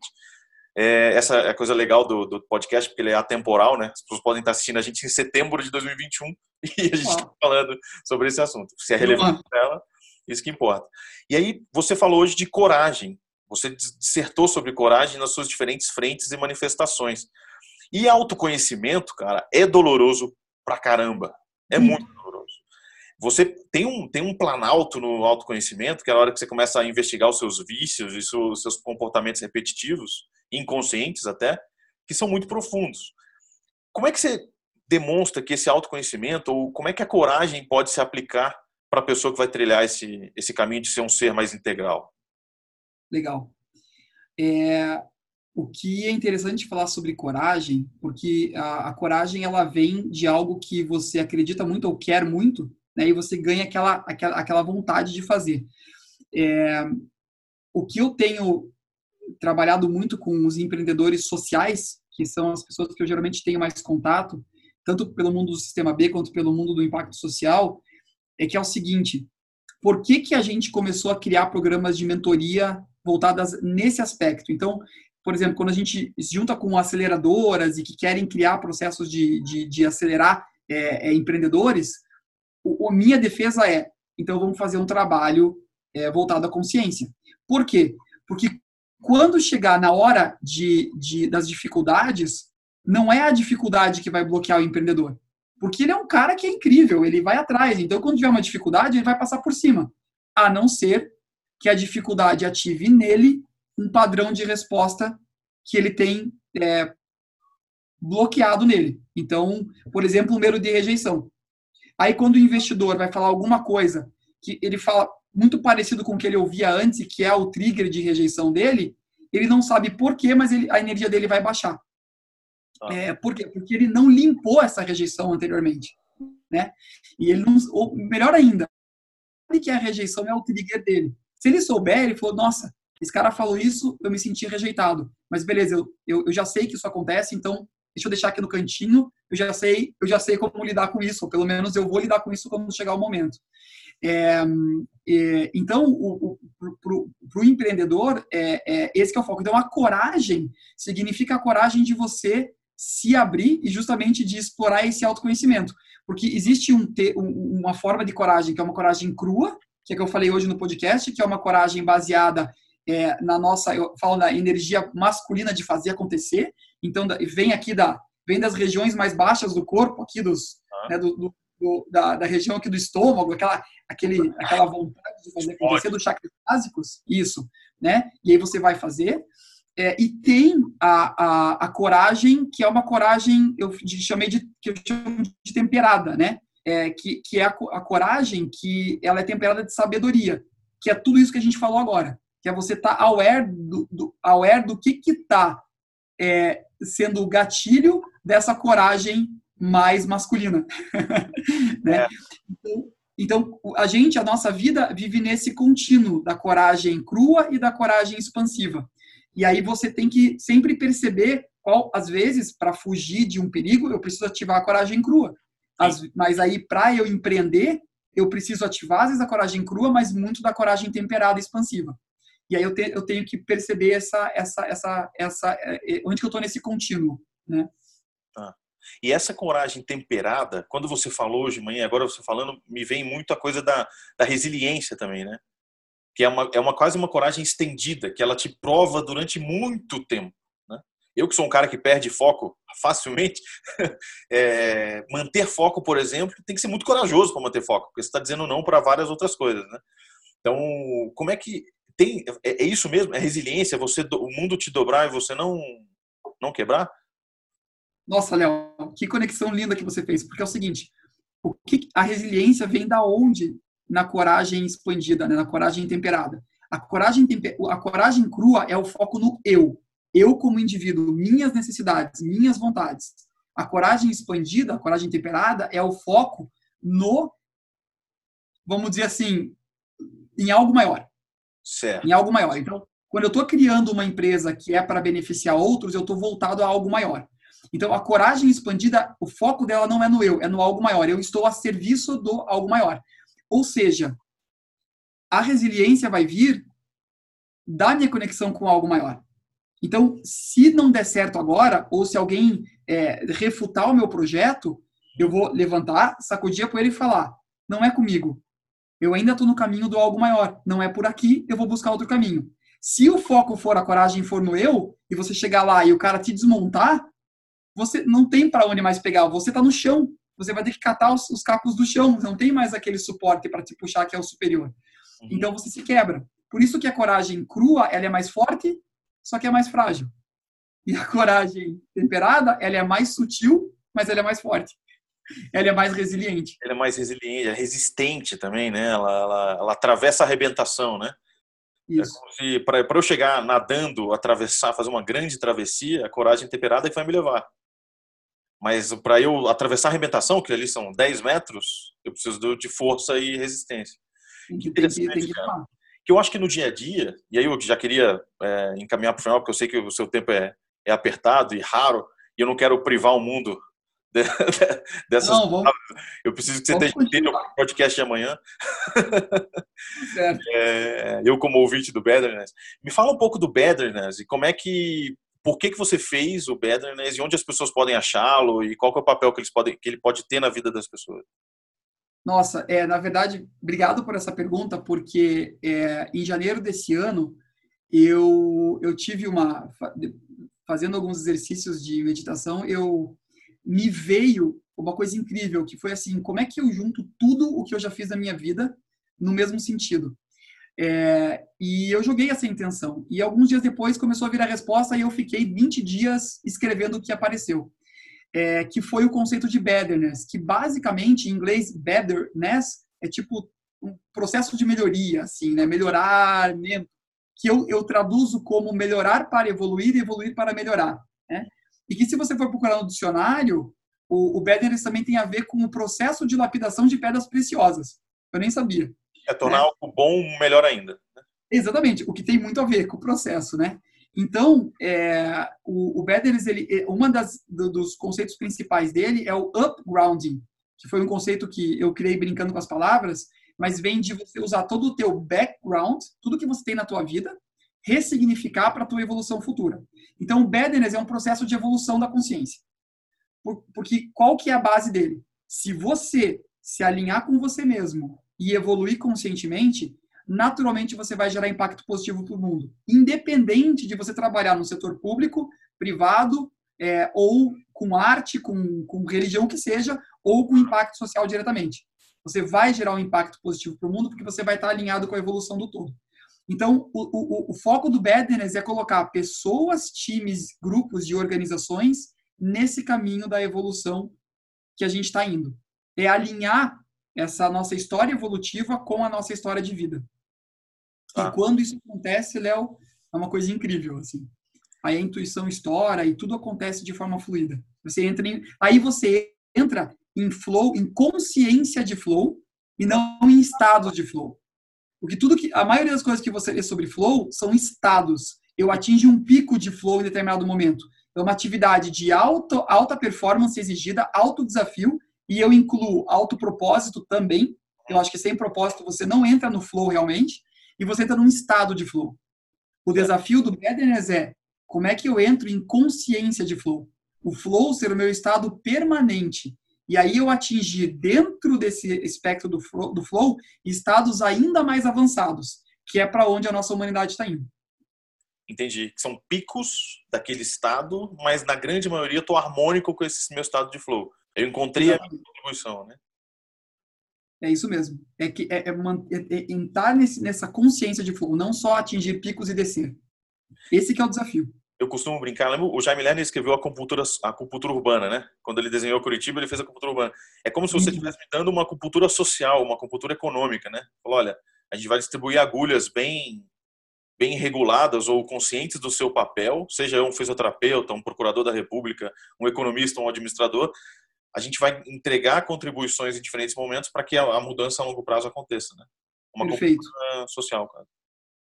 É, essa é a coisa legal do, do, podcast, porque ele é atemporal, né? As pessoas podem estar assistindo a gente em setembro de 2021 e a gente está falando sobre esse assunto. Se é relevante para ela, isso que importa. E aí, você falou hoje de coragem. Você dissertou sobre coragem nas suas diferentes frentes e manifestações. E autoconhecimento, cara, é doloroso pra caramba. É muito doloroso. Você tem um, tem um planalto no autoconhecimento, que é a hora que você começa a investigar os seus vícios e os seus comportamentos repetitivos, inconscientes até, que são muito profundos. Como é que você demonstra que esse autoconhecimento, ou como é que a coragem pode se aplicar para a pessoa que vai trilhar esse, esse caminho de ser um ser mais integral? Legal. É, o que é interessante falar sobre coragem, porque a, a, coragem ela vem de algo que você acredita muito ou quer muito, né, e você ganha aquela, aquela, aquela vontade de fazer. É, o que eu tenho trabalhado muito com os empreendedores sociais, que são as pessoas que eu geralmente tenho mais contato, tanto pelo mundo do sistema B quanto pelo mundo do impacto social, é que é o seguinte: por que, que a gente começou a criar programas de mentoria voltadas nesse aspecto? Então, por exemplo, quando a gente se junta com aceleradoras e que querem criar processos de, de, de acelerar é, é, empreendedores, o, minha defesa é: então vamos fazer um trabalho é, voltado à consciência. Por quê? Porque quando chegar na hora de, de, das dificuldades, não é a dificuldade que vai bloquear o empreendedor. Porque ele é um cara que é incrível, ele vai atrás. Então, quando tiver uma dificuldade, ele vai passar por cima. A não ser que a dificuldade ative nele um padrão de resposta que ele tem é, bloqueado nele. Então, por exemplo, o medo de rejeição. Aí, quando o investidor vai falar alguma coisa que ele fala, muito parecido com o que ele ouvia antes, que é o trigger de rejeição dele, ele não sabe por quê, mas ele, a energia dele vai baixar. Ah. É, por quê? Porque ele não limpou essa rejeição anteriormente. Né? E ele não. Ou melhor ainda, sabe que a rejeição é o trigger dele. Se ele souber, ele falou: nossa, esse cara falou isso, eu me senti rejeitado. Mas beleza, eu, eu, eu já sei que isso acontece, então deixa eu deixar aqui no cantinho, eu já sei, eu já sei como lidar com isso, ou pelo menos eu vou lidar com isso quando chegar o momento. É, é, então, para o empreendedor, é, é, esse é o foco. Então, a coragem significa a coragem de você se abrir e justamente de explorar esse autoconhecimento. Porque existe um, uma forma de coragem que é uma coragem crua, que é que eu falei hoje no podcast, que é uma coragem baseada é, na nossa, eu falo da energia masculina de fazer acontecer. Então, vem aqui da, vem das regiões mais baixas do corpo, aqui dos, ah. né, do, do, do, da, da, região aqui do estômago, aquela, aquele, aquela vontade de fazer acontecer dos chakras básicos, isso, né? E aí você vai fazer. é, e tem a, a, a, coragem, que é uma coragem, eu chamei de, que eu chamo de temperada, né? É, que, que é a, a, coragem que ela é temperada de sabedoria, que é tudo isso que a gente falou agora, que é você estar tá aware, do, do, aware do que está é, sendo o gatilho dessa coragem mais masculina. né? É. Então, então, a gente, a nossa vida vive nesse contínuo da coragem crua e da coragem expansiva. E aí você tem que sempre perceber qual, às vezes, para fugir de um perigo, eu preciso ativar a coragem crua. As, mas aí, para eu empreender, eu preciso ativar, às vezes, a coragem crua, mas muito da coragem temperada e expansiva. E aí eu, te, eu tenho que perceber essa, essa, essa, essa, é, é, onde que eu estou nesse contínuo, né? Ah. E essa coragem temperada, quando você falou hoje de manhã, agora você falando, me vem muito a coisa da, da resiliência também, né? Que é uma, é uma quase uma coragem estendida, que ela te prova durante muito tempo. Né? Eu que sou um cara que perde foco facilmente, é, manter foco, por exemplo, tem que ser muito corajoso para manter foco, porque você está dizendo não para várias outras coisas, né? Então, como é que tem? É, é isso mesmo? É resiliência? Você, o mundo te dobrar e você não não quebrar? Nossa, Léo, que conexão linda que você fez, porque é o seguinte, o que a resiliência vem da onde na coragem expandida, né, na coragem temperada. A coragem, a coragem crua é o foco no eu. Eu como indivíduo, minhas necessidades, minhas vontades. A coragem expandida, a coragem temperada, é o foco no, vamos dizer assim, em algo maior. Certo. Em algo maior. Então, quando eu estou criando uma empresa que é para beneficiar outros, eu estou voltado a algo maior. Então, a coragem expandida, o foco dela não é no eu, é no algo maior. Eu estou a serviço do algo maior. Ou seja, a resiliência vai vir da minha conexão com algo maior. Então, se não der certo agora, ou se alguém é, refutar o meu projeto, eu vou levantar, sacudir a poeira e falar: não é comigo. Eu ainda estou no caminho do algo maior. Não é por aqui, eu vou buscar outro caminho. Se o foco for a coragem for no eu, e você chegar lá e o cara te desmontar, você não tem para onde mais pegar, você está no chão, você vai ter que catar os, os cacos do chão, não tem mais aquele suporte para te puxar que é o superior. Uhum. Então você se quebra. Por isso que a coragem crua, ela é mais forte, só que é mais frágil. E a coragem temperada, ela é mais sutil, mas ela é mais forte. Ela é mais resiliente. Ela é mais resiliente, é resistente também, né? Ela, ela, ela atravessa a arrebentação, né? É Isso. É para eu chegar nadando, atravessar, fazer uma grande travessia, a coragem temperada é que vai me levar. Mas para eu atravessar a arrebentação, que ali são 10 metros, eu preciso de força e resistência. Que interessante, tem que, cara. Que eu acho que no dia a dia, e aí eu já queria é, encaminhar para o final, porque eu sei que o seu tempo é, é apertado e raro, e eu não quero privar o mundo de, de, dessas não, vamos, Eu preciso que você esteja inteiro o podcast de amanhã. Certo. É, eu, como ouvinte do Betterness. Me fala um pouco do Betterness e como é que por que, que você fez o Betterness e onde as pessoas podem achá-lo e qual é o papel que, eles podem, que ele pode ter na vida das pessoas? Nossa, é, na verdade, obrigado por essa pergunta, porque é, em janeiro desse ano eu, eu tive uma. Fazendo alguns exercícios de meditação, eu me veio uma coisa incrível, que foi assim: como é que eu junto tudo o que eu já fiz na minha vida no mesmo sentido? É, e eu joguei essa intenção. E alguns dias depois começou a vir a resposta e eu fiquei 20 dias escrevendo o que apareceu. É, que foi o conceito de betterness, que basicamente em inglês betterness é tipo um processo de melhoria, assim, né? Melhorar, que eu, eu traduzo como melhorar para evoluir e evoluir para melhorar, né? E que se você for procurar no dicionário, o, o betterness também tem a ver com o processo de lapidação de pedras preciosas. Eu nem sabia. É tornar né? algo bom melhor ainda. Né? Exatamente, o que tem muito a ver com o processo, né? Então, é, o, o Beders, ele, é, uma das do, dos conceitos principais dele é o upgrounding, que foi um conceito que eu criei brincando com as palavras, mas vem de você usar todo o teu background, tudo que você tem na tua vida, ressignificar para a tua evolução futura. Então, o Bederness é um processo de evolução da consciência. Porque qual que é a base dele? Se você se alinhar com você mesmo e evoluir conscientemente, naturalmente você vai gerar impacto positivo para o mundo. Independente de você trabalhar no setor público, privado, é, ou com arte, com, com religião que seja, ou com impacto social diretamente. Você vai gerar um impacto positivo para o mundo porque você vai estar alinhado com a evolução do todo. Então, o, o, o foco do Badness é colocar pessoas, times, grupos de organizações nesse caminho da evolução que a gente está indo. É alinhar essa nossa história evolutiva com a nossa história de vida. Ah. E quando isso acontece, Léo, é uma coisa incrível, assim. Aí a intuição estoura e tudo acontece de forma fluida. Você entra em, aí você entra em flow, em consciência de flow e não em estados de flow. Porque tudo que a maioria das coisas que você lê sobre flow são estados. Eu atingo um pico de flow em determinado momento. É uma atividade de alto, alta performance exigida, alto desafio, e eu incluo alto propósito também. Eu acho que sem propósito você não entra no flow realmente, e você entra num estado de flow. O desafio do Badness é como é que eu entro em consciência de flow. O flow ser o meu estado permanente. E aí eu atingir dentro desse espectro do flow, do flow estados ainda mais avançados, que é para onde a nossa humanidade está indo. Entendi. São picos daquele estado, mas na grande maioria eu estou harmônico com esse meu estado de flow. Eu encontrei Exatamente. a minha contribuição, né? É isso mesmo. É que é, é, é, é entrar nesse, nessa consciência de flow, não só atingir picos e descer. Esse que é o desafio eu costumo brincar, lembra? o Jaime Lerner escreveu a acupuntura, a acupuntura urbana, né? Quando ele desenhou Curitiba, ele fez a acupuntura urbana. É como se você uhum. estivesse me dando uma acupuntura social, uma acupuntura econômica, né? Falou, olha, a gente vai distribuir agulhas bem bem reguladas ou conscientes do seu papel, seja um fisioterapeuta, um procurador da República, um economista, um administrador, a gente vai entregar contribuições em diferentes momentos para que a, mudança a longo prazo aconteça, né? Uma Perfeito. social, cara.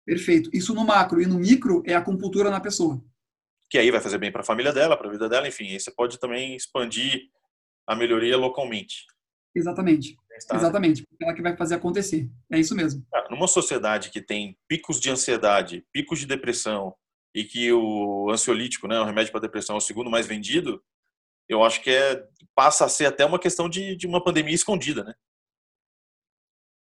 Perfeito. Isso no macro e no micro é a acupuntura na pessoa que aí vai fazer bem para a família dela, para a vida dela, enfim. Aí você pode também expandir a melhoria localmente. Exatamente. Exatamente. É ela que vai fazer acontecer. É isso mesmo. Numa sociedade que tem picos de ansiedade, picos de depressão e que o ansiolítico, né, o remédio para depressão é o segundo mais vendido, eu acho que é passa a ser até uma questão de, de uma pandemia escondida, né?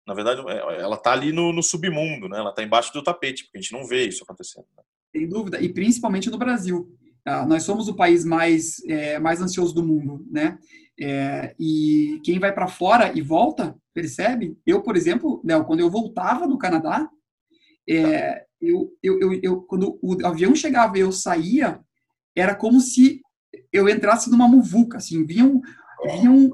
Na verdade, é, ela está ali no, no, submundo, né? Ela está embaixo do tapete, porque a gente não vê isso acontecendo. Né? Sem dúvida, e principalmente no Brasil. Ah, nós somos o país mais, é, mais ansioso do mundo, né? É, e quem vai para fora e volta, percebe? Eu, por exemplo, Léo, quando eu voltava no Canadá, é, eu, eu, eu, eu, quando o avião chegava e eu saía, era como se eu entrasse numa muvuca, assim, vinha um, vinha um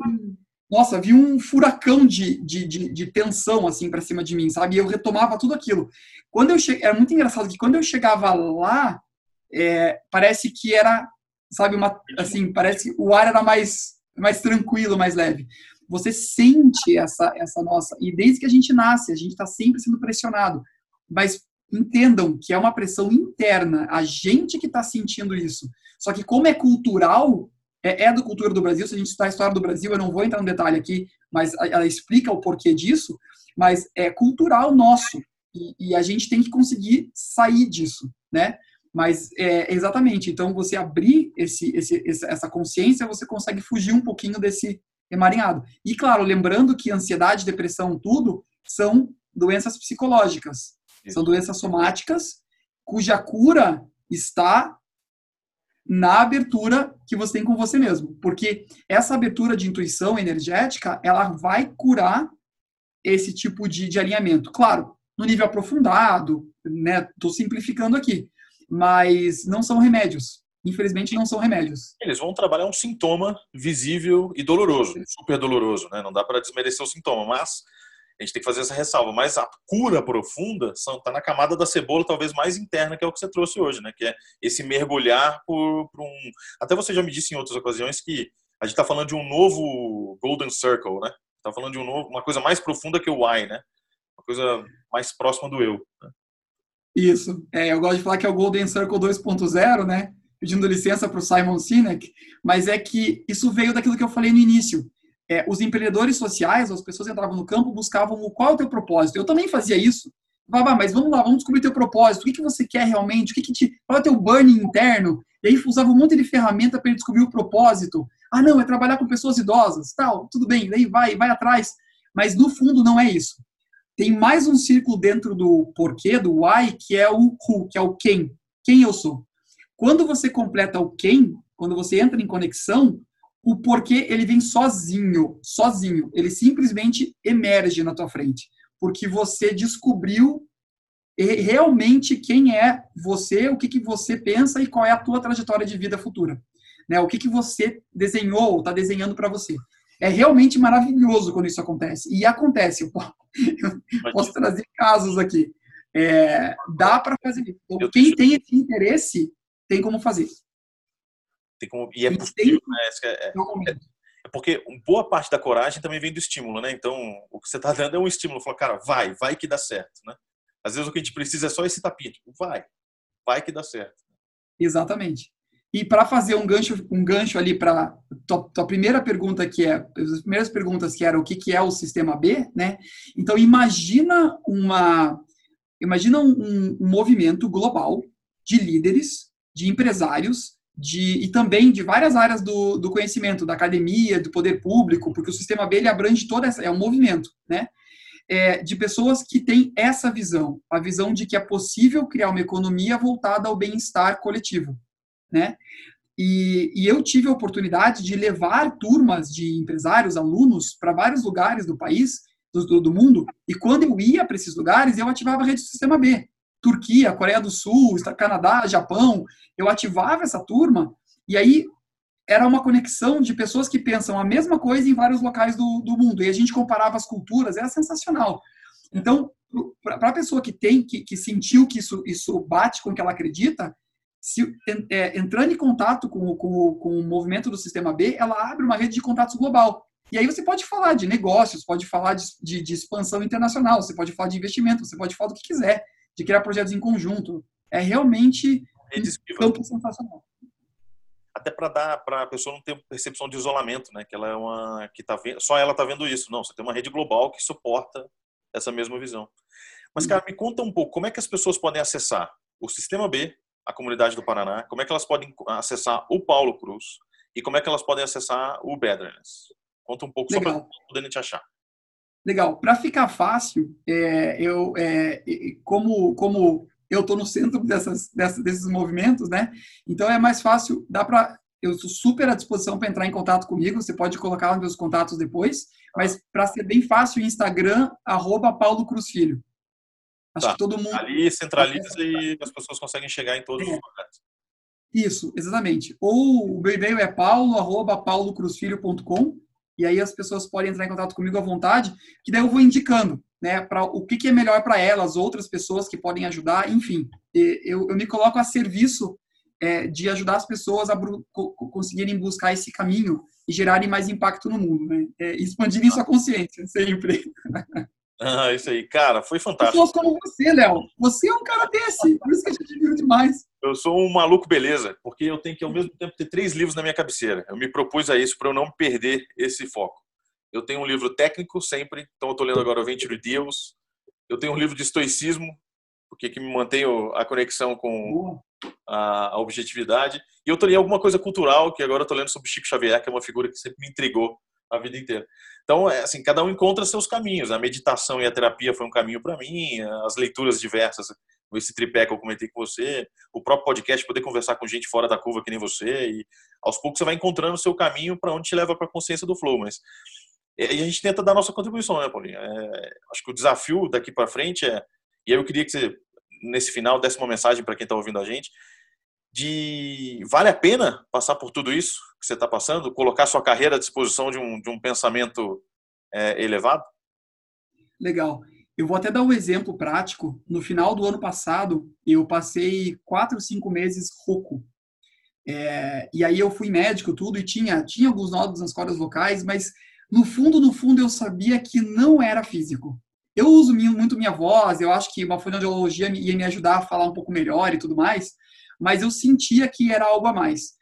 nossa, vi um furacão de, de, de, de tensão, assim, para cima de mim, sabe? E eu retomava tudo aquilo. Quando eu che... Era muito engraçado que quando eu chegava lá, é, parece que era, sabe, uma, assim, parece que o ar era mais, mais tranquilo, mais leve. Você sente essa, essa nossa... E desde que a gente nasce, a gente está sempre sendo pressionado. Mas entendam que é uma pressão interna, a gente que está sentindo isso. Só que como é cultural, é, é da cultura do Brasil. Se a gente estudar a história do Brasil, eu não vou entrar no detalhe aqui, mas ela explica o porquê disso. Mas é cultural nosso e, e a gente tem que conseguir sair disso, né? Mas é, exatamente. Então, você abrir esse, esse, essa consciência, você consegue fugir um pouquinho desse emaranhado. E claro, lembrando que ansiedade, depressão, tudo são doenças psicológicas, são doenças somáticas cuja cura está na abertura que você tem com você mesmo. Porque essa abertura de intuição energética, ela vai curar esse tipo de, de alinhamento. Claro, no nível aprofundado, né? Estou simplificando aqui. Mas não são remédios. Infelizmente, não são remédios. Eles vão trabalhar um sintoma visível e doloroso, super doloroso, né? Não dá para desmerecer o sintoma, mas a gente tem que fazer essa ressalva. Mas a cura profunda está na camada da cebola, talvez mais interna, que é o que você trouxe hoje, né? Que é esse mergulhar por, por um. Até você já me disse em outras ocasiões que a gente está falando de um novo Golden Circle, né? Está falando de um novo, uma coisa mais profunda que o why, né? Uma coisa mais próxima do eu. Né? Isso. É, eu gosto de falar que é o Golden Circle 2.0, né? Pedindo licença para o Simon Sinek, mas é que isso veio daquilo que eu falei no início é, os empreendedores sociais, as pessoas entravam no campo, buscavam o, qual é o teu propósito. Eu também fazia isso. Vava, mas vamos lá, vamos descobrir teu propósito. O que, que você quer realmente? O que, que te, qual é o teu burning interno? E aí usava um monte de ferramenta para descobrir o propósito. Ah, não, é trabalhar com pessoas idosas, tal, tudo bem, daí vai, vai atrás. Mas no fundo não é isso. Tem mais um círculo dentro do porquê, do why, que é o who, que é o quem. Quem eu sou. Quando você completa o quem, quando você entra em conexão, o porquê ele vem sozinho, sozinho. Ele simplesmente emerge na tua frente, porque você descobriu realmente quem é você, o que, que você pensa e qual é a tua trajetória de vida futura. Né? O que, que você desenhou ou está desenhando para você. É realmente maravilhoso quando isso acontece. E acontece. Eu posso, eu posso trazer casos aqui. É, dá para fazer. Então, quem tem esse interesse tem como fazer. Tem como, e é possível, né? É, é, é, porque boa parte da coragem também vem do estímulo, né? Então, o que você está dando é um estímulo. Fala, cara, vai, vai que dá certo, né? Às vezes o que a gente precisa é só esse tapinha, tipo, vai, vai que dá certo. Exatamente. E para fazer um gancho, um gancho ali para tua, tua, primeira pergunta que é, as primeiras perguntas que eram o que, que é o sistema B, né? Então imagina uma, imagina um, um movimento global de líderes, de empresários, de, e também de várias áreas do, do conhecimento, da academia, do poder público, porque o sistema B ele abrange toda essa, é um movimento, né? É, de pessoas que têm essa visão, a visão de que é possível criar uma economia voltada ao bem-estar coletivo né? E, e, eu tive a oportunidade de levar turmas de empresários, alunos, para vários lugares do país, do, do mundo, e quando eu ia para esses lugares, eu ativava a rede do Sistema B. Turquia, Coreia do Sul, Canadá, Japão, eu ativava essa turma, e aí era uma conexão de pessoas que pensam a mesma coisa em vários locais do, do mundo, e a gente comparava as culturas, era sensacional. Então, para a pessoa que tem, que, que sentiu que isso, isso bate com o que ela acredita, se, é, entrando em contato com, com, com o movimento do Sistema B, ela abre uma rede de contatos global. E aí você pode falar de negócios, pode falar de, de, de, expansão internacional, você pode falar de investimento, você pode falar do que quiser, de criar projetos em conjunto. É realmente um campo sensacional. Até para dar para a pessoa não ter percepção de isolamento, né? Que ela é uma que tá vendo, só ela está vendo isso. Não, você tem uma rede global que suporta essa mesma visão. Mas cara, me conta um pouco como é que as pessoas podem acessar o Sistema B, a comunidade do Paraná, como é que elas podem acessar o Paulo Cruz e como é que elas podem acessar o Bedrenness. Conta um pouco Legal. sobre poderem te achar. Legal. Para ficar fácil, é, eu, é, como, como eu estou no centro dessas, dessas, desses movimentos, né? Então é mais fácil, dá para eu estou super à disposição para entrar em contato comigo. Você pode colocar os meus contatos depois. Mas para ser bem fácil, Instagram, arroba Paulo Cruz Filho. Acho tá. que todo mundo. Ali centraliza e as pessoas conseguem chegar em todos é. os lugares. Isso, exatamente. Ou o meu e-mail é paulo@paulocruzfilho.com e aí as pessoas podem entrar em contato comigo à vontade, que daí eu vou indicando, né, para o que, que é melhor para elas, outras pessoas que podem ajudar, enfim. Eu, eu me coloco a serviço é, de ajudar as pessoas a conseguirem buscar esse caminho e gerarem mais impacto no mundo, né? É, expandirem sua consciência, sempre. Ah, isso aí. Cara, foi fantástico. Pessoas como você, Léo. Você é um cara desse. Por isso que a gente viu demais. Eu sou um maluco beleza, porque eu tenho que ao mesmo tempo ter três livros na minha cabeceira. Eu me propus a isso para eu não perder esse foco. Eu tenho um livro técnico sempre, então eu estou lendo agora o Venture Deals. Eu tenho um livro de estoicismo, porque que me mantém a conexão com a, a objetividade. E eu estou lendo alguma coisa cultural, que agora eu estou lendo sobre Chico Xavier, que é uma figura que sempre me intrigou a vida inteira. Então, é, assim, cada um encontra seus caminhos. A meditação e a terapia foi um caminho para mim, as leituras diversas, esse tripé que eu comentei com você, o próprio podcast, poder conversar com gente fora da curva que nem você, e aos poucos você vai encontrando o seu caminho para onde te leva para a consciência do flow. Mas e a gente tenta dar nossa contribuição, né, Paulinho? É, acho que o desafio daqui para frente é. E eu queria que você, nesse final, desse uma mensagem para quem está ouvindo a gente, de vale a pena passar por tudo isso que você está passando, colocar sua carreira à disposição de um, de um pensamento é, elevado? Legal. Eu vou até dar um exemplo prático. No final do ano passado, eu passei quatro, cinco meses rouco. É, e aí eu fui médico, tudo, e tinha, tinha alguns nódulos nas cordas vocais, mas no fundo, no fundo, eu sabia que não era físico. Eu uso muito minha voz, eu acho que uma fonoaudiologia ia me ajudar a falar um pouco melhor e tudo mais, mas eu sentia que era algo a mais.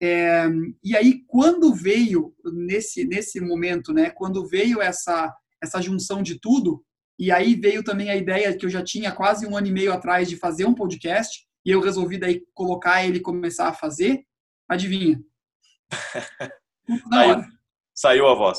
É, e aí, quando veio, nesse, nesse momento, né, quando veio essa, essa junção de tudo, e aí veio também a ideia que eu já tinha quase um ano e meio atrás de fazer um podcast, e eu resolvi daí colocar ele e começar a fazer, adivinha? Na hora. Saiu a voz.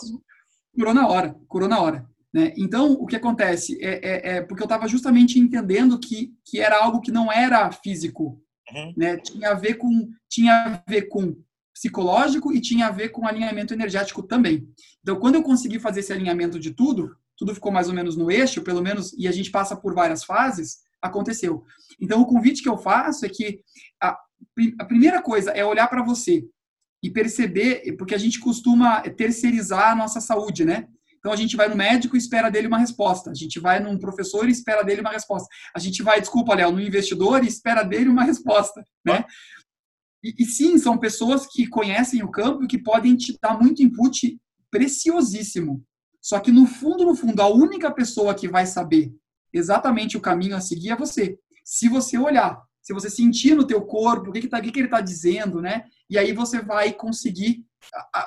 Curou na hora, curou na hora. Né? Então, o que acontece é, é, é porque eu estava justamente entendendo que, que era algo que não era físico, Uhum. Né? Tinha a ver com tinha a ver com psicológico e tinha a ver com alinhamento energético também. Então, quando eu consegui fazer esse alinhamento de tudo, tudo ficou mais ou menos no eixo, pelo menos, e a gente passa por várias fases. aconteceu. Então, o convite que eu faço é que a, a primeira coisa é olhar para você e perceber, porque a gente costuma terceirizar a nossa saúde, né? Então a gente vai no médico e espera dele uma resposta. A gente vai num professor e espera dele uma resposta. A gente vai, desculpa, Léo, no investidor e espera dele uma resposta, né? E, e, sim, são pessoas que conhecem o campo e que podem te dar muito input preciosíssimo. Só que no fundo, no fundo, a única pessoa que vai saber exatamente o caminho a seguir é você. Se você olhar, se você sentir no teu corpo o que, que, tá, o que, que ele está dizendo, né? E aí você vai conseguir,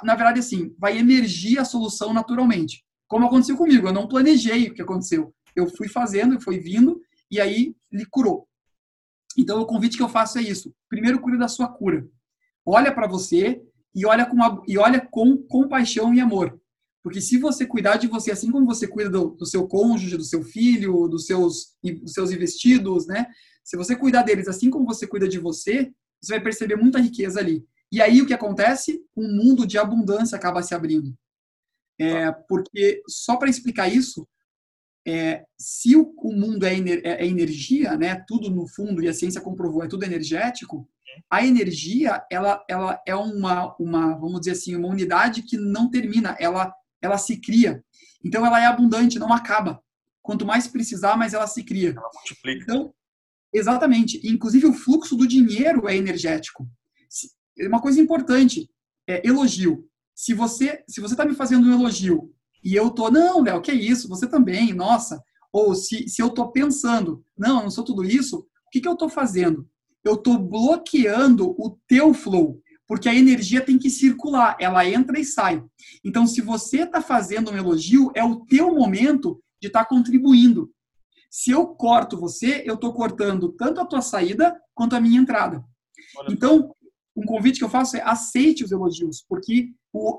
na verdade, assim, vai emergir a solução naturalmente como aconteceu comigo. Eu não planejei o que aconteceu. Eu fui fazendo, foi vindo, e aí ele curou. Então, o convite que eu faço é isso. Primeiro, cuida da sua cura. Olha para você e olha, com, e olha com compaixão e amor. Porque se você cuidar de você, assim como você cuida do, do seu cônjuge, do seu filho, dos seus, dos seus investidos, né? Se você cuidar deles assim como você cuida de você, você vai perceber muita riqueza ali. E aí o que acontece? Um mundo de abundância acaba se abrindo. É, porque, só para explicar isso, é, se o, o mundo é, ener, é, é, energia, né, tudo no fundo, e a ciência comprovou, é tudo energético, a energia, ela, ela é uma, uma, vamos dizer assim, uma unidade que não termina, ela, ela se cria. Então, ela é abundante, não acaba. Quanto mais precisar, mais ela se cria. Ela multiplica. Então, exatamente. Inclusive, o fluxo do dinheiro é energético. Uma coisa importante, é elogio se você se você está me fazendo um elogio e eu tô, não, Léo, que é isso? Você também, nossa. Ou se, se eu tô pensando, não, eu não sou tudo isso, o que, que eu tô fazendo? Eu tô bloqueando o teu flow, porque a energia tem que circular, ela entra e sai. Então, se você está fazendo um elogio, é o teu momento de estar tá contribuindo. Se eu corto você, eu estou cortando tanto a tua saída quanto a minha entrada. Então, um convite que eu faço é aceite os elogios, porque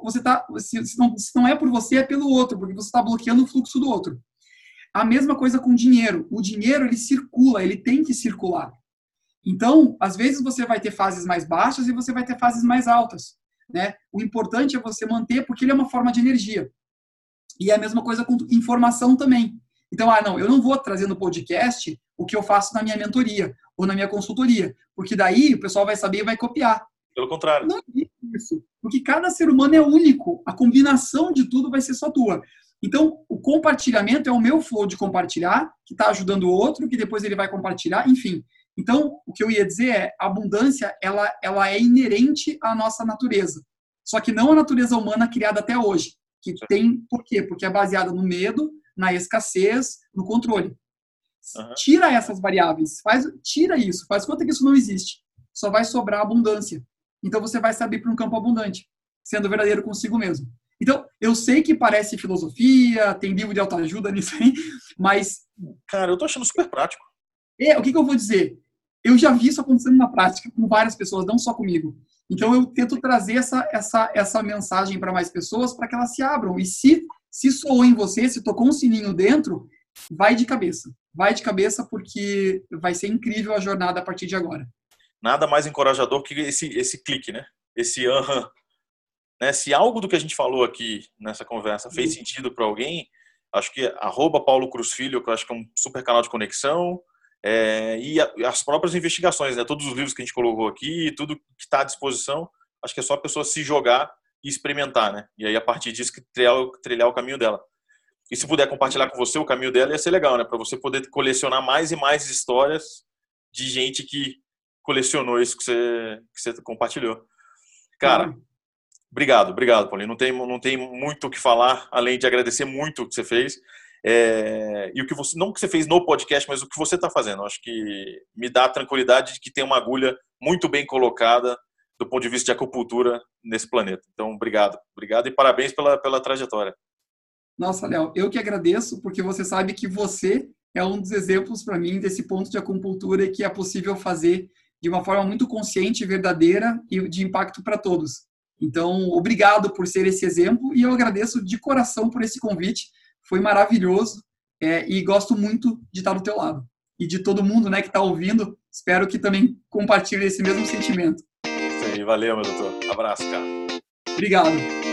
você tá, se, não, se não é por você, é pelo outro, porque você está bloqueando o fluxo do outro. A mesma coisa com o dinheiro. O dinheiro, ele circula, ele tem que circular. Então, às vezes você vai ter fases mais baixas e você vai ter fases mais altas. Né? O importante é você manter, porque ele é uma forma de energia. E é a mesma coisa com informação também. Então, ah, não, eu não vou trazer no podcast o que eu faço na minha mentoria ou na minha consultoria, porque daí o pessoal vai saber e vai copiar. Pelo contrário. Não existe isso, porque cada ser humano é único, a combinação de tudo vai ser só tua. Então, o compartilhamento é o meu flow de compartilhar, que está ajudando o outro, que depois ele vai compartilhar, enfim. Então, o que eu ia dizer é, a abundância, ela, ela é inerente à nossa natureza. Só que não a natureza humana criada até hoje. Que tem, por quê? Porque é baseada no medo, na escassez, no controle. Uhum. Tira essas variáveis, faz, tira isso, faz conta que isso não existe. Só vai sobrar abundância. Então você vai saber para um campo abundante, sendo verdadeiro consigo mesmo. Então, eu sei que parece filosofia, tem livro de autoajuda nisso aí, mas. Cara, eu tô achando super prático. É, o que, que eu vou dizer? Eu já vi isso acontecendo na prática com várias pessoas, não só comigo. Então, eu tento trazer essa, essa, essa mensagem para mais pessoas para que elas se abram. E se, se soou em você, se tocou um sininho dentro, vai de cabeça. Vai de cabeça porque vai ser incrível a jornada a partir de agora. Nada mais encorajador que esse, esse clique, né? Esse aham. Uh né? Se algo do que a gente falou aqui nessa conversa fez sentido para alguém, acho que arroba Paulo Cruz Filho, que eu acho que é um super canal de conexão, é, e a, as próprias investigações, né? Todos os livros que a gente colocou aqui, tudo que está à disposição, acho que é só a pessoa se jogar e experimentar, né? E aí, a partir disso, que trilhar, trilhar o caminho dela. E se puder compartilhar com você o caminho dela, ia ser legal, né? Para você poder colecionar mais e mais histórias de gente que colecionou isso que você, que você compartilhou. Cara, uhum. obrigado, obrigado, Paulinho. Não tem, não tem muito o que falar, além de agradecer muito o que você fez. É, e o que você, não que você fez no podcast, mas o que você está fazendo. Acho que me dá a tranquilidade de que tem uma agulha muito bem colocada do ponto de vista de acupuntura nesse planeta. Então, obrigado, obrigado e parabéns pela, pela trajetória. Nossa, Léo, eu que agradeço, porque você sabe que você é um dos exemplos para mim desse ponto de acupuntura que é possível fazer de uma forma muito consciente, verdadeira e de impacto para todos. Então, obrigado por ser esse exemplo e eu agradeço de coração por esse convite. Foi maravilhoso é, e gosto muito de estar do teu lado. E de todo mundo né, que está ouvindo, espero que também compartilhe esse mesmo sentimento. Aí, valeu, meu doutor. Abraço, cara. Obrigado.